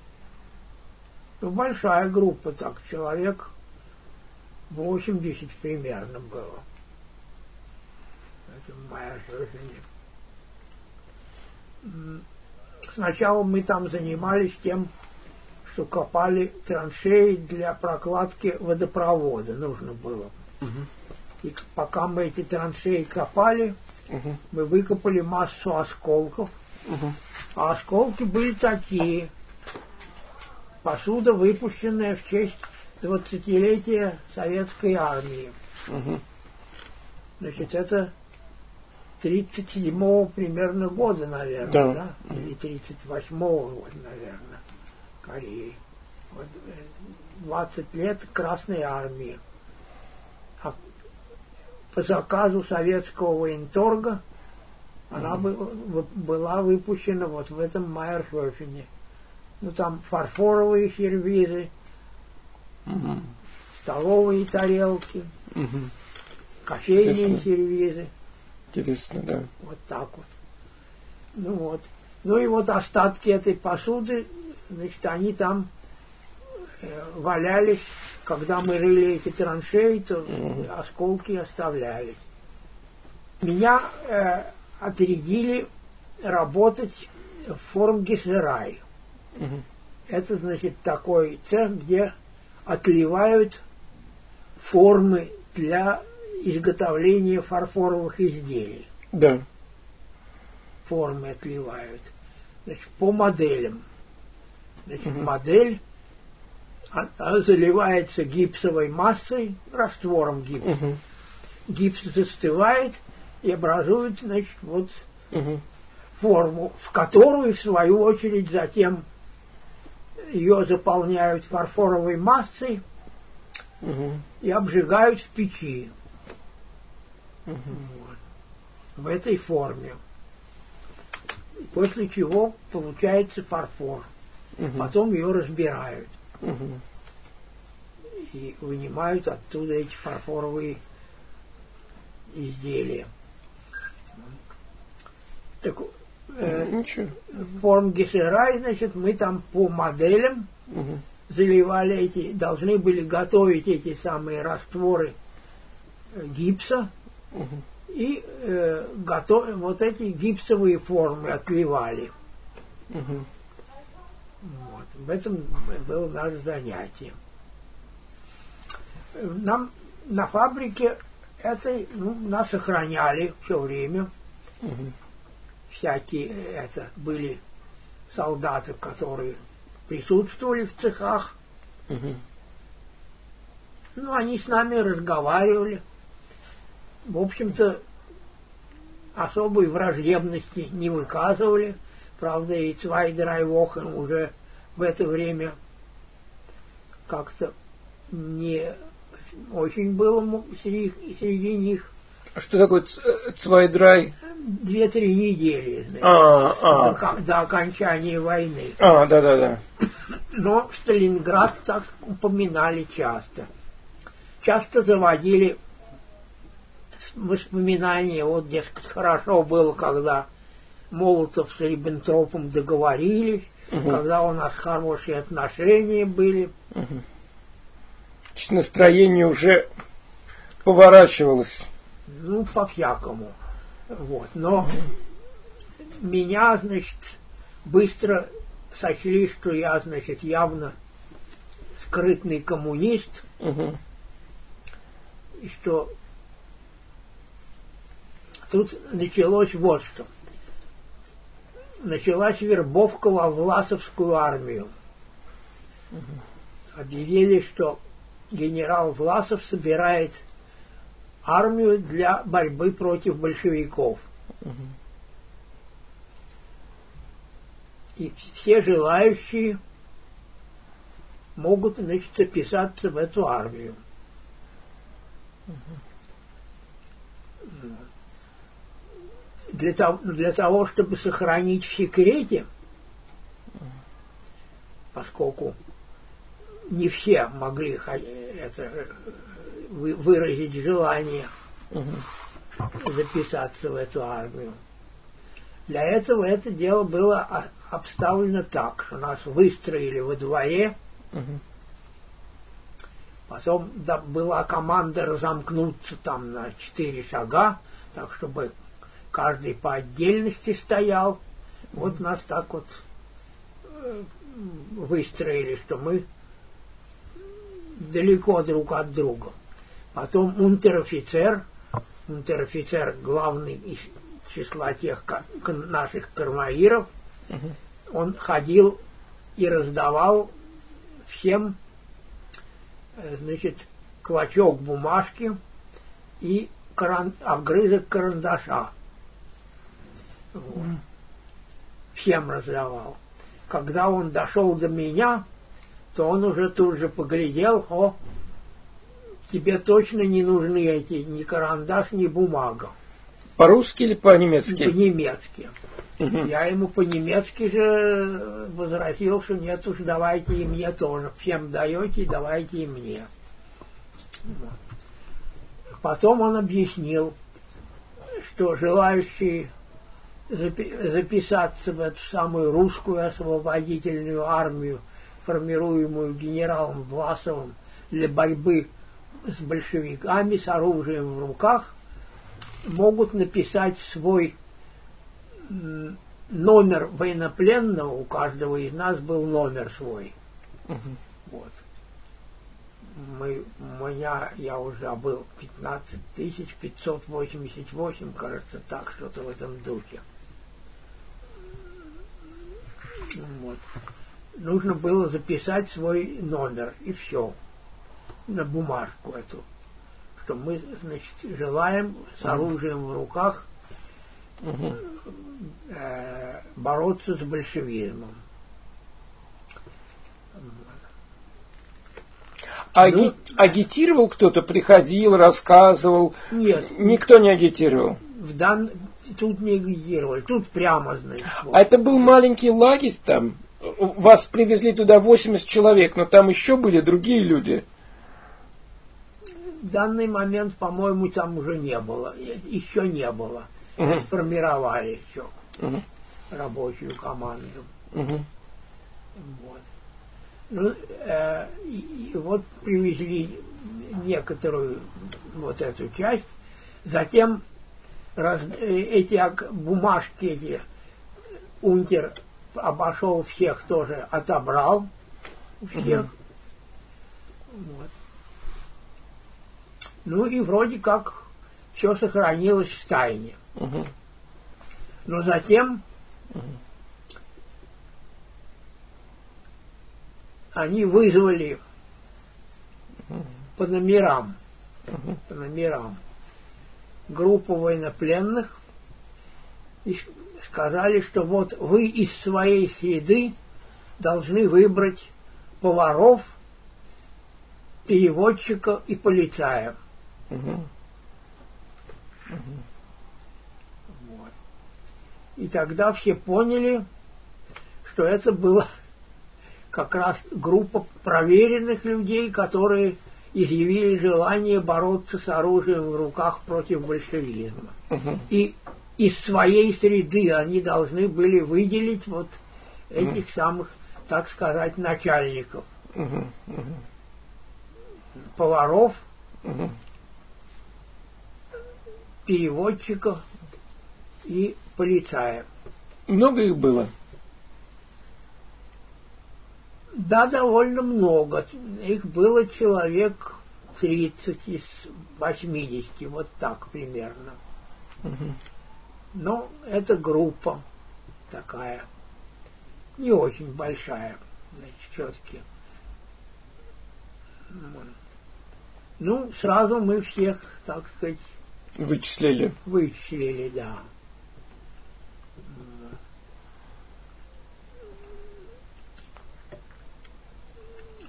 ну большая группа, так, человек 80 примерно было. Это моя жизнь. Сначала мы там занимались тем, что копали траншеи для прокладки водопровода. Нужно было. Мгм. И пока мы эти траншеи копали, Мгм. мы выкопали массу осколков Угу. А осколки были такие. Посуда, выпущенная в честь 20-летия советской армии. Угу. Значит, это 37-го примерно года, наверное, Да. да? Или 38-го года, наверное, Кореи. Вот, э, 20 лет Красной армии. По заказу советского военторга она вы- была выпущена вот в этом Майерхофене. Ну, там фарфоровые сервизы, Угу. столовые тарелки, Угу. кофейные Интересно. сервизы. Интересно, да. Вот так вот. Ну вот. Ну и вот остатки этой посуды, значит, они там э, валялись. Когда мы рыли эти траншеи, то осколки оставлялись. Меня э, отрядили работать в Формгесерай. Угу. Это, значит, такой цех, где отливают формы для изготовления фарфоровых изделий. Да. формы отливают. Значит, по моделям. Значит, Мгм. модель а- заливается гипсовой массой, раствором гипса. Угу. Гипс застывает и образует, значит, вот Угу. форму, в которую, в свою очередь, затем ее заполняют фарфоровой массой Угу. и обжигают в печи. Угу. Вот. В этой форме. После чего получается фарфор. Потом ее разбирают Угу. и вынимают оттуда эти фарфоровые изделия. Так, э, Ничего. форм Гессерай, значит, мы там по моделям Угу. заливали эти, должны были готовить эти самые растворы э, гипса Угу. и э, готов, вот эти гипсовые формы отливали. Угу. В этом было наше занятие. Нам на фабрике это ну, нас охраняли все время. Угу. Всякие это были солдаты, которые присутствовали в цехах. Угу. Ну, они с нами разговаривали. В общем-то, особой враждебности не выказывали. Правда, и zwei, drei Wochen уже в это время как-то не очень было среди, среди них. А что такое э, zwei, drei? Две-три недели, значит, А, до, а. ко- до окончания войны. А, да, да, да. Но Сталинград так упоминали часто. Часто заводили воспоминания, вот, дескать, хорошо было, когда Молотов с Риббентропом договорились, Мгм. когда у нас хорошие отношения были. Угу. Значит, настроение уже поворачивалось. Ну, по-всякому. Вот. Но меня, значит, быстро сочли, что я, значит, явно скрытный коммунист, Угу. и что тут началось вот что. Началась вербовка во Власовскую армию. Объявили, что генерал Власов собирает армию для борьбы против большевиков. И все желающие могут, значит, записаться в эту армию. Для того, для того, чтобы сохранить в секрете, поскольку не все могли это, вы- выразить желание записаться в эту армию. Для этого это дело было о- обставлено так, что нас выстроили во дворе, потом да, была команда разомкнуться там на четыре шага, так чтобы каждый по отдельности стоял. Вот нас так вот э, выстроили, что мы далеко друг от друга. Потом унтер-офицер, унтер-офицер главный из числа тех наших кармаиров, он ходил и раздавал всем, э, значит, клочок бумажки и каран... обгрызок карандаша. Вот. Всем раздавал. Когда он дошел до меня, то он уже тут же поглядел, о, тебе точно не нужны эти ни карандаш, ни бумага. По-русски или по-немецки? По-немецки. Мгм. Я ему по-немецки же возразил, что нет уж, давайте и мне тоже. Всем даете, давайте и мне. Потом он объяснил, что желающие записаться в эту самую русскую освободительную армию, формируемую генералом Власовым для борьбы с большевиками с оружием в руках, могут написать свой номер военнопленного, у каждого из нас был номер свой. Мгм. Вот. Мы, меня, я уже забыл, 15 тысяч 588, кажется, так, что-то в этом духе. Вот. Нужно было записать свой номер, и все. На бумажку эту. Что мы, значит, желаем с оружием в руках э, бороться с большевизмом. Аги- Агитировал кто-то, приходил, рассказывал. Нет, Никто не агитировал. в дан... тут не агитировали, тут прямо, значит. вот. А это был маленький лагерь там. Вас привезли туда 80 человек, но там еще были другие люди. В данный момент, по-моему, там уже не было, еще не было. Мгм. Сформировали еще Мгм. рабочую команду. Мгм. Вот. Ну, э, и, и вот привезли некоторую вот эту часть, затем раз- э, эти бумажки эти унтер обошел всех тоже, отобрал всех. Вот. Ну и вроде как все сохранилось в тайне. Мгм. Но затем они вызвали по номерам, по номерам группу военнопленных и сказали, что вот вы из своей среды должны выбрать поваров, переводчика и полицая. Мгм. Вот. И тогда все поняли, что это была как раз группа проверенных людей, которые изъявили желание бороться с оружием в руках против большевизма. Мгм. И из своей среды они должны были выделить вот этих самых, так сказать, начальников, Мгм. Мгм. поваров, Мгм. переводчиков и полицаев. Много их было. Да, довольно много. Их было человек 30 из 80, вот так примерно. Мгм. Но это группа такая, не очень большая, значит, все-таки. Ну, сразу мы всех, так сказать, Вычислили. вычислили, да.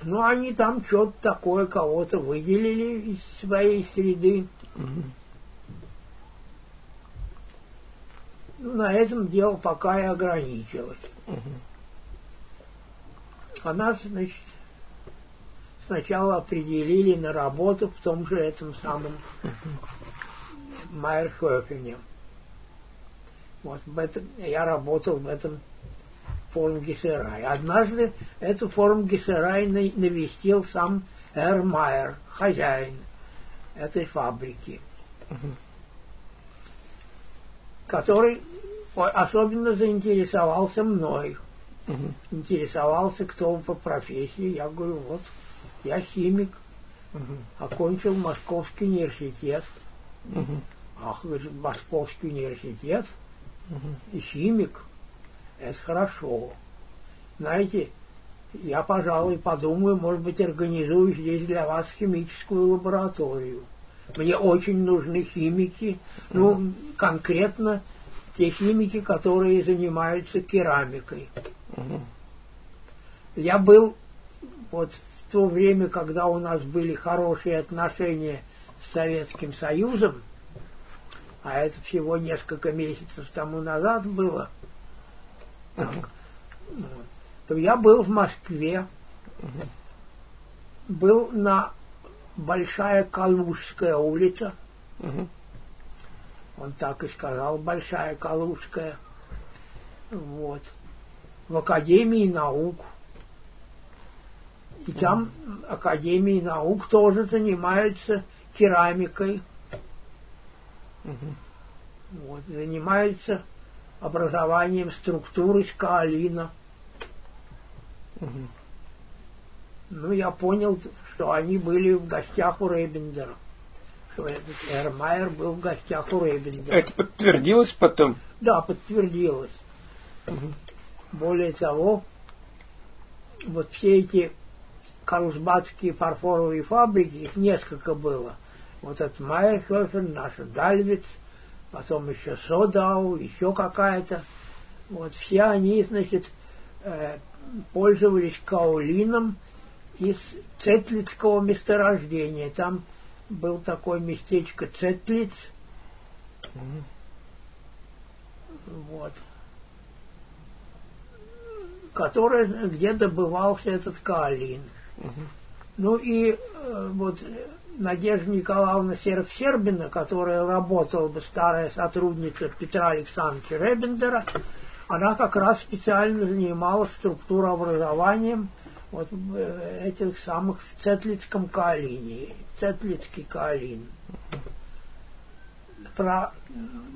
Ну, они там что-то такое, кого-то выделили из своей среды. Мгм. Ну, на этом дело пока и ограничилось. Мгм. А нас, значит, сначала определили на работу в том же этом самом Майерхофене. Вот в этом, я работал в этом формгесерай. Однажды эту формгесерай на- навестил сам Эр Майер, хозяин этой фабрики, Мгм. который особенно заинтересовался мной. Мгм. Интересовался, кто по профессии. Я говорю, вот, я химик, Мгм. окончил Московский университет. Мгм. Ах, вы же Московский университет, и химик, это хорошо. Знаете, я, пожалуй, подумаю, может быть, организую здесь для вас химическую лабораторию. Мне очень нужны химики, ну, конкретно те химики, которые занимаются керамикой. Я был вот в то время, когда у нас были хорошие отношения с Советским Союзом, а это всего несколько месяцев тому назад было, то я был в Москве, был на Большая Калужская улица, он так и сказал, Большая Калужская, вот, в Академии наук. И там Академии наук тоже занимаются керамикой. Вот, занимаются образованием структуры скалина. Ну, я понял, что они были в гостях у Рейбендера. Что этот Эрмайер был в гостях у Рейбендера. Это подтвердилось потом? Да, подтвердилось. Угу. Более того, вот все эти карлсбадские фарфоровые фабрики, их несколько было. Вот этот Майерхофен, наша Дальвиц, потом еще Содау, еще какая-то. Вот все они, значит, э, пользовались каолином из Цетлицкого месторождения. Там был такое местечко Цетлиц. Mm-hmm. Вот. Которое, где добывался этот каолин. Mm-hmm. Ну и э, вот Надежда Николаевна Серб-Сербина, которая работала бы старая сотрудница Петра Александровича Ребендера, она как раз специально занималась структурообразованием вот э, этих самых в Цетлицком каолине, Цетлицкий каолин. Про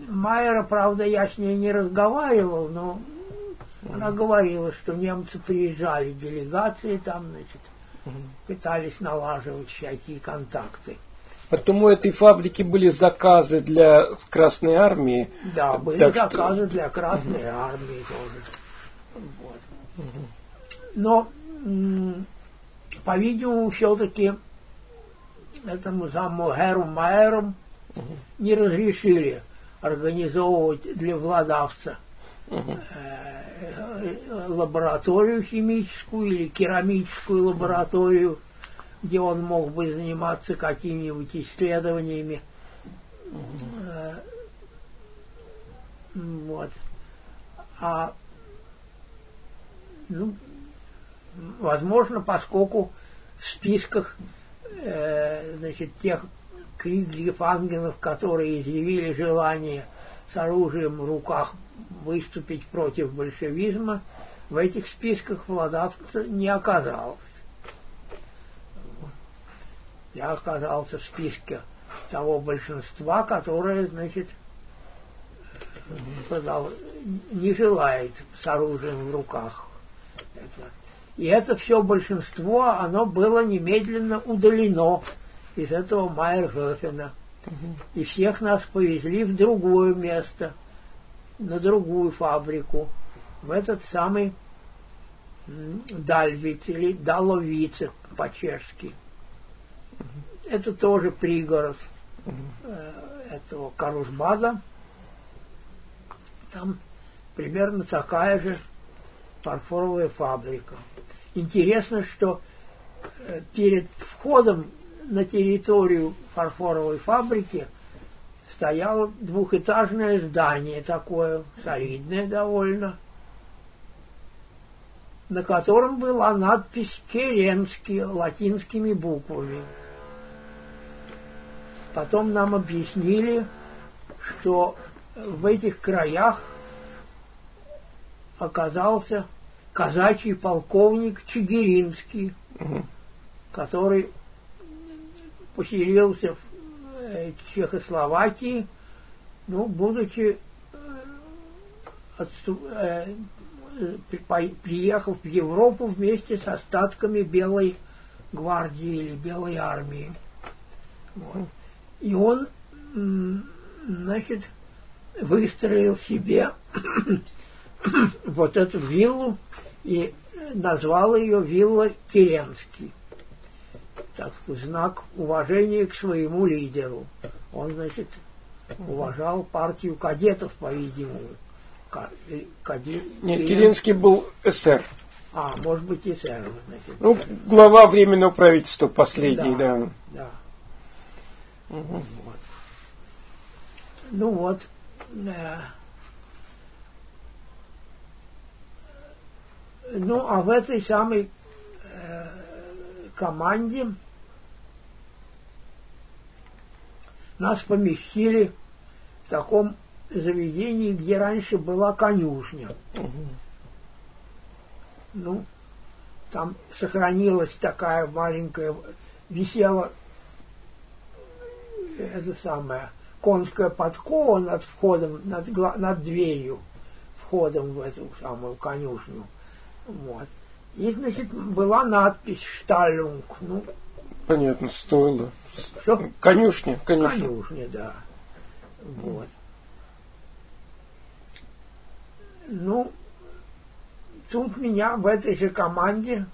Майера, правда, я с ней не разговаривал, но она говорила, что немцы приезжали, делегации там, значит, пытались налаживать всякие контакты. Потом у этой фабрики были заказы для Красной Армии. Да, были так заказы что... для Красной угу. Армии тоже. Вот. Угу. Но, по-видимому, все-таки этому самому Геру Майеру угу. не разрешили организовывать для владавца угу. лабораторию химическую или керамическую лабораторию где он мог бы заниматься какими-нибудь исследованиями. Э, вот. А ну, возможно, поскольку в списках э, значит, тех ангелов, которые изъявили желание с оружием в руках выступить против большевизма, в этих списках владавца не оказалось. Я оказался в списке того большинства, которое, значит, не желает с оружием в руках. И это все большинство, оно было немедленно удалено из этого И всех нас повезли в другое место, на другую фабрику, в этот самый Дальвиц или Даловице по-чешски. Это тоже пригород э, этого Карусбада. Там примерно такая же фарфоровая фабрика. Интересно, что э, перед входом на территорию фарфоровой фабрики стояло двухэтажное здание такое, солидное довольно, на котором была надпись «Керенский» латинскими буквами. Потом нам объяснили, что в этих краях оказался казачий полковник Чигиринский, угу. который поселился в э, Чехословакии, ну, будучи э, э, приехав в Европу вместе с остатками Белой гвардии или Белой армии. Вот. И он значит, выстроил себе вот эту виллу и назвал ее вилла Керенский. Так знак уважения к своему лидеру. Он, значит, уважал партию кадетов, по-видимому. Каде... Нет, Керенский был СР. А, может быть, СР. Значит. Ну, глава Временного правительства последний, да. Да. да. Угу. Вот. Ну вот. Э, ну, а в этой самой э, команде нас поместили в таком заведении, где раньше была конюшня. Ну, там сохранилась такая маленькая, висела это самое, конская подкова над входом, над, над дверью, входом в эту самую конюшню. Вот. И, значит, была надпись «Шталюнг». Ну, Понятно, стоило. Что? Конюшня, конюшня. Конюшня, да. Вот. Ну, тут меня в этой же команде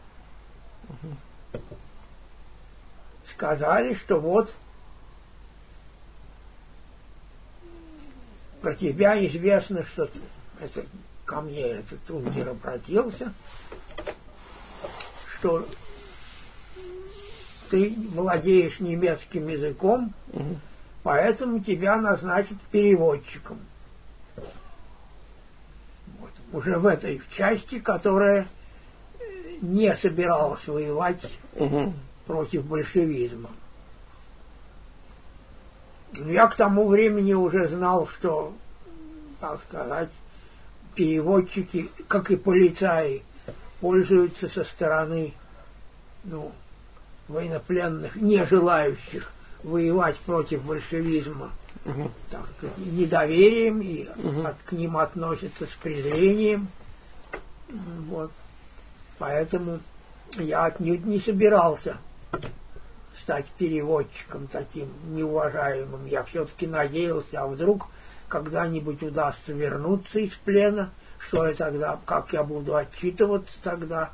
сказали, что вот про тебя известно, что это ко мне этот унтер обратился, что ты владеешь немецким языком, угу. поэтому тебя назначат переводчиком. Вот. Уже в этой части, которая не собиралась воевать угу. против большевизма. Я к тому времени уже знал, что, так сказать, переводчики, как и полицаи, пользуются со стороны ну, военнопленных, не желающих воевать против большевизма, угу. так недоверием и угу. от, к ним относятся с презрением. Вот. Поэтому я отнюдь не собирался стать переводчиком таким неуважаемым. Я все-таки надеялся, а вдруг когда-нибудь удастся вернуться из плена, что я тогда, как я буду отчитываться тогда,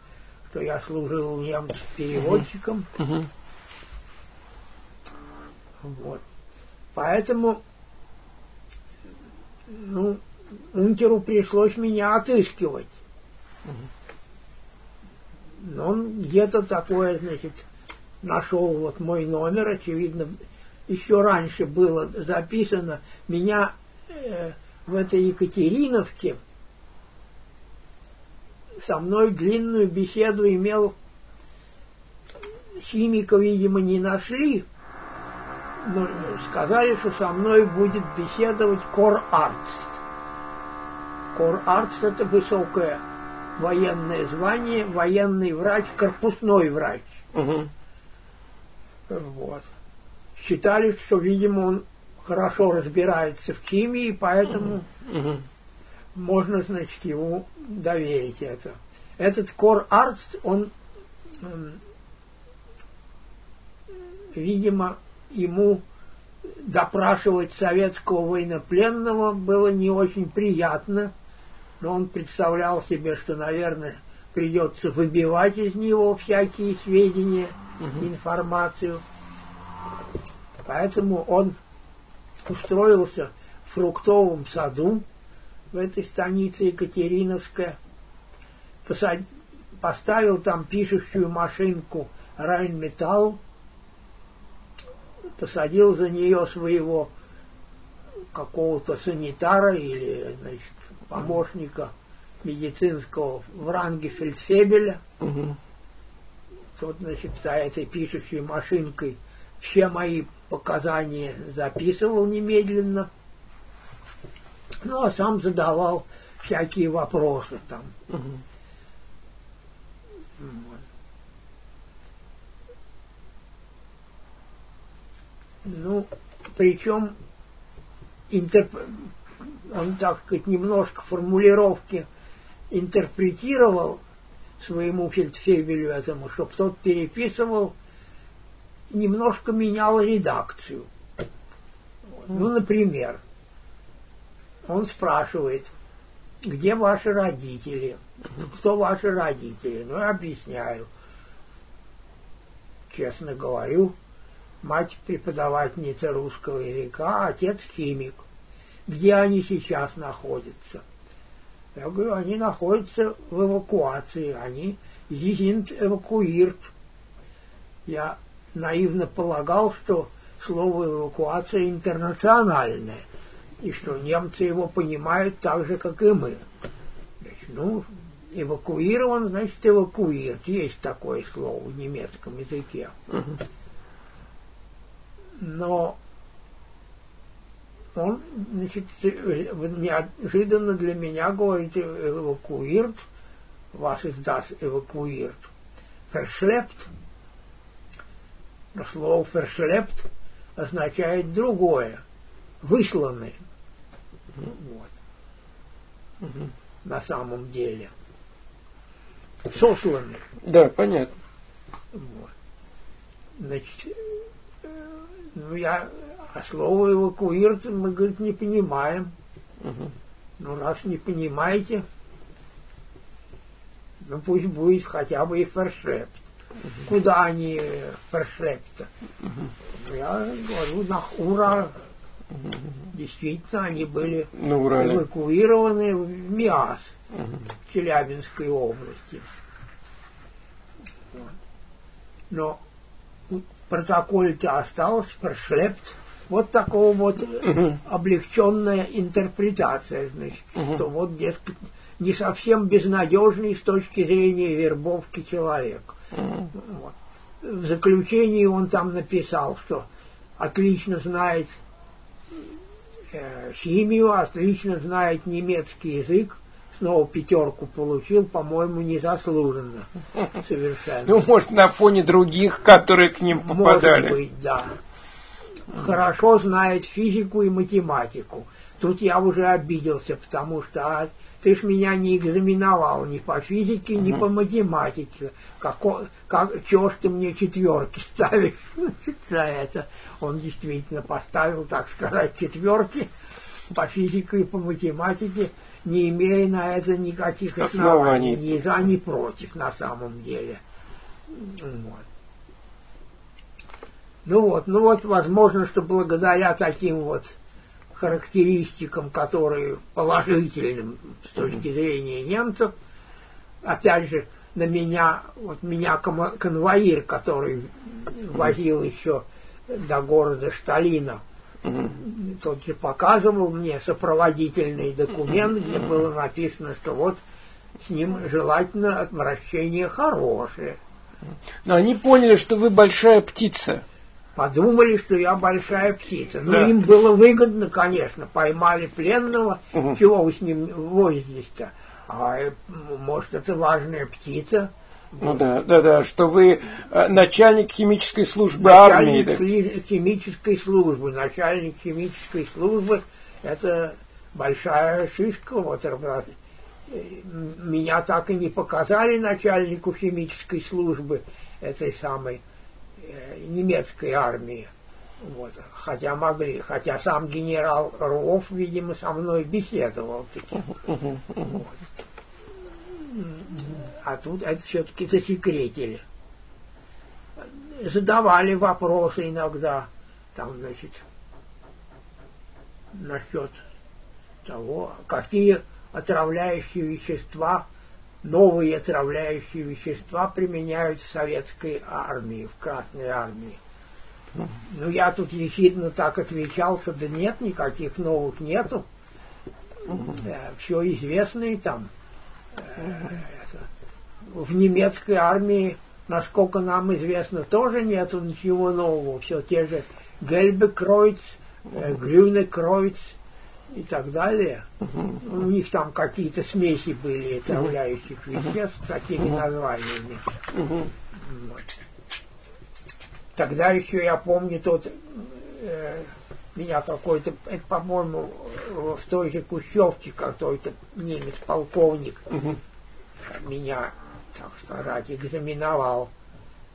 что я служил у немцев переводчиком. Вот. Поэтому ну, Унтеру пришлось меня отыскивать. Но он где-то такое, значит, нашел вот мой номер, очевидно, еще раньше было записано. Меня э, в этой Екатериновке со мной длинную беседу имел химика, видимо, не нашли, но сказали, что со мной будет беседовать кор-артст. Кор-артст – это высокое военное звание, военный врач, корпусной врач. Угу. Вот. Считали, что, видимо, он хорошо разбирается в химии, поэтому угу. Можно, значит, ему доверить это. Этот кор арт, он, видимо, ему допрашивать советского военнопленного было не очень приятно, но он представлял себе, что, наверное, придется выбивать из него всякие сведения, угу. информацию. Поэтому он устроился в фруктовом саду в этой станице Екатериновская, посад... поставил там пишущую машинку Райнметалл, посадил за нее своего какого-то санитара или значит, помощника медицинского в ранге фельдфебеля. Угу. Тот, значит, за этой пишущей машинкой все мои показания записывал немедленно. Ну, а сам задавал всякие вопросы там. Угу. Вот. Ну, причем интерп... он, так сказать, немножко формулировки интерпретировал своему фельдфебелю этому, чтобы тот переписывал, немножко менял редакцию. Ну, например, он спрашивает, где ваши родители? Кто ваши родители? Ну, я объясняю. Честно говорю, мать преподавательница русского языка, а отец химик. Где они сейчас находятся? Я говорю, они находятся в эвакуации, они sind эвакуирт. Я наивно полагал, что слово эвакуация интернациональное, и что немцы его понимают так же, как и мы. Значит, ну, эвакуирован, значит, эвакуирует. Есть такое слово в немецком языке. Но он, значит, неожиданно для меня говорит, эвакуирует, вас из das эвакуирует. Verschleppt, слово verschleppt означает другое, высланный. Вот. Угу. На самом деле. Сосланный. Да, понятно. Вот. Значит, ну я а слово эвакуировать мы, говорит, не понимаем. Угу. Ну, раз не понимаете, ну пусть будет хотя бы и фершлеп. Угу. Куда они фершлеп-то? Угу. Я говорю, на Ура. Действительно, они были на эвакуированы в МИАС, угу. в Челябинской области. Вот. Но протоколе-то осталось фершлепт вот такого вот угу. облегченная интерпретация, значит, угу. что вот, дескать, не совсем безнадежный с точки зрения вербовки человек. Угу. Вот. В заключении он там написал, что отлично знает э, химию, отлично знает немецкий язык, снова пятерку получил, по-моему, незаслуженно совершенно. Ну, может, на фоне других, которые к ним попадали. Может быть, да хорошо знает физику и математику. Тут я уже обиделся, потому что а, ты ж меня не экзаменовал ни по физике, ни по математике. Како, как, чего ж ты мне четверки ставишь за это? Он действительно поставил, так сказать, четверки по физике и по математике, не имея на это никаких оснований, ни за, ни против на самом деле. Вот. Ну вот, ну вот, возможно, что благодаря таким вот характеристикам, которые положительным с точки зрения немцев, опять же, на меня, вот меня конвоир, который возил еще до города Шталина, mm-hmm. тот же показывал мне сопроводительный документ, где было написано, что вот с ним желательно отвращение хорошее. Но они поняли, что вы большая птица подумали, что я большая птица. Ну, да. им было выгодно, конечно, поймали пленного, угу. чего вы с ним возитесь-то? А может, это важная птица? Ну вот. да, да, да, что вы э, начальник химической службы начальник армии. Да? химической службы, начальник химической службы, это большая шишка, вот э, меня так и не показали начальнику химической службы этой самой Э, немецкой армии. Вот. Хотя могли, хотя сам генерал Руов, видимо, со мной беседовал таки. Вот. А тут это все-таки засекретили. Задавали вопросы иногда, там, значит, насчет того, какие отравляющие вещества новые отравляющие вещества применяют в советской армии, в Красной армии. Ну, я тут ехидно так отвечал, что да нет, никаких новых нету. Э, Все известные там. Э, в немецкой армии, насколько нам известно, тоже нету ничего нового. Все те же Гельбе Кройц, э, Грюне Кройц, и так далее. У них там какие-то смеси были отравляющих веществ с такими названиями. Вот. Тогда еще я помню тот э, меня какой-то, это, по-моему, в той же Кущевке какой-то немец, полковник, uh-huh. меня, так сказать, экзаменовал.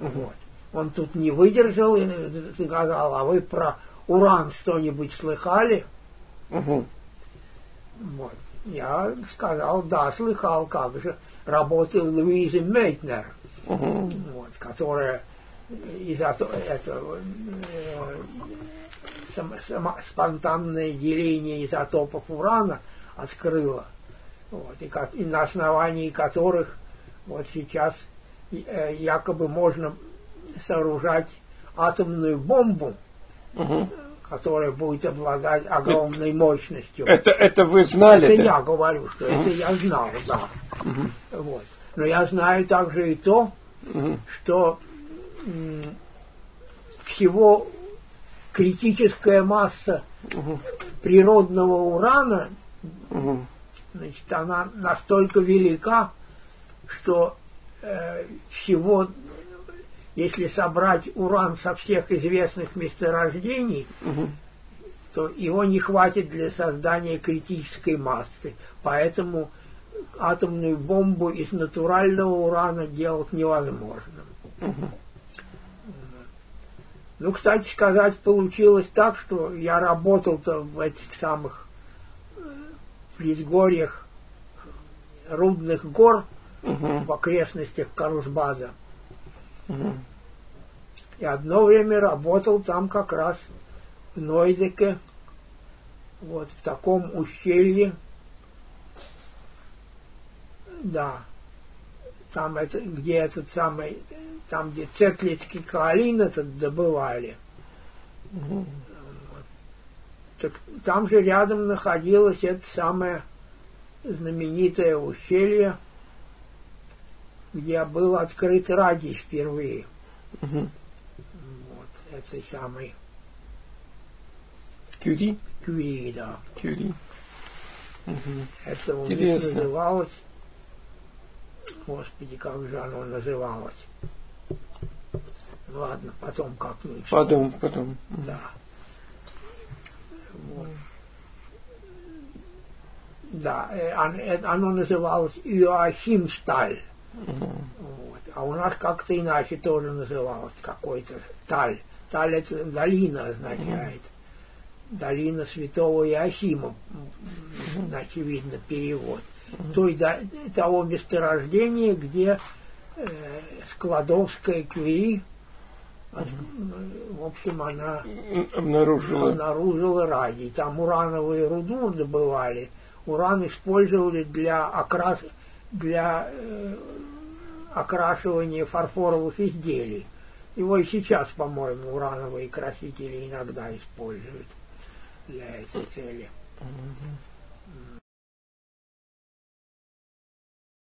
Uh-huh. Вот. Он тут не выдержал и сказал, а вы про уран что-нибудь слыхали? Угу. Вот. Я сказал, да, слыхал, как же. Работал Луиза Мейтнер, Мгм. вот, которая изото- это, э, спонтанное деление изотопов урана открыла, вот, и, ко- и на основании которых вот сейчас э, якобы можно сооружать атомную бомбу, Мгм. которая будет обладать огромной мощностью. Это, это вы знали? Это да? я говорю, что это я знал, да. Мгм. Вот. Но я знаю также и то, Мгм. что всего критическая масса Мгм. природного урана, Мгм. значит, она настолько велика, что э, всего, если собрать уран со всех известных месторождений, Мгм. то его не хватит для создания критической массы. Поэтому атомную бомбу из натурального урана делать невозможно. Мгм. Ну, кстати сказать, получилось так, что я работал-то в этих самых э, предгорьях рудных гор Мгм. в окрестностях Карусбаза. Мгм. И одно время работал там как раз в Нойдеке, вот в таком ущелье. Да, там это, где этот самый, там где Цетлицкий каолин этот добывали. Так там же рядом находилось это самое знаменитое ущелье, где был открыт радий впервые. Вот, этой самой Кюри? Кюри, да. Кюри. Мгм. Это у них называлось. Господи, как же оно называлось? Ладно, потом как-нибудь. Потом, потом. Да. Вот. Да, э, э, оно называлось Иоахимсталь. Мгм. Вот. А у нас как-то иначе тоже называлось какой-то таль. Таль это долина означает. Долина святого Иохима, очевидно, перевод. Той, до- того месторождения, где э, Складовская Кюри, в общем, она Обнаружила. обнаружила радий. Там урановую руду добывали. Уран использовали для, окрас... для э, окрашивания фарфоровых изделий. Его и сейчас, по-моему, урановые красители иногда используют для этой цели. Мгм.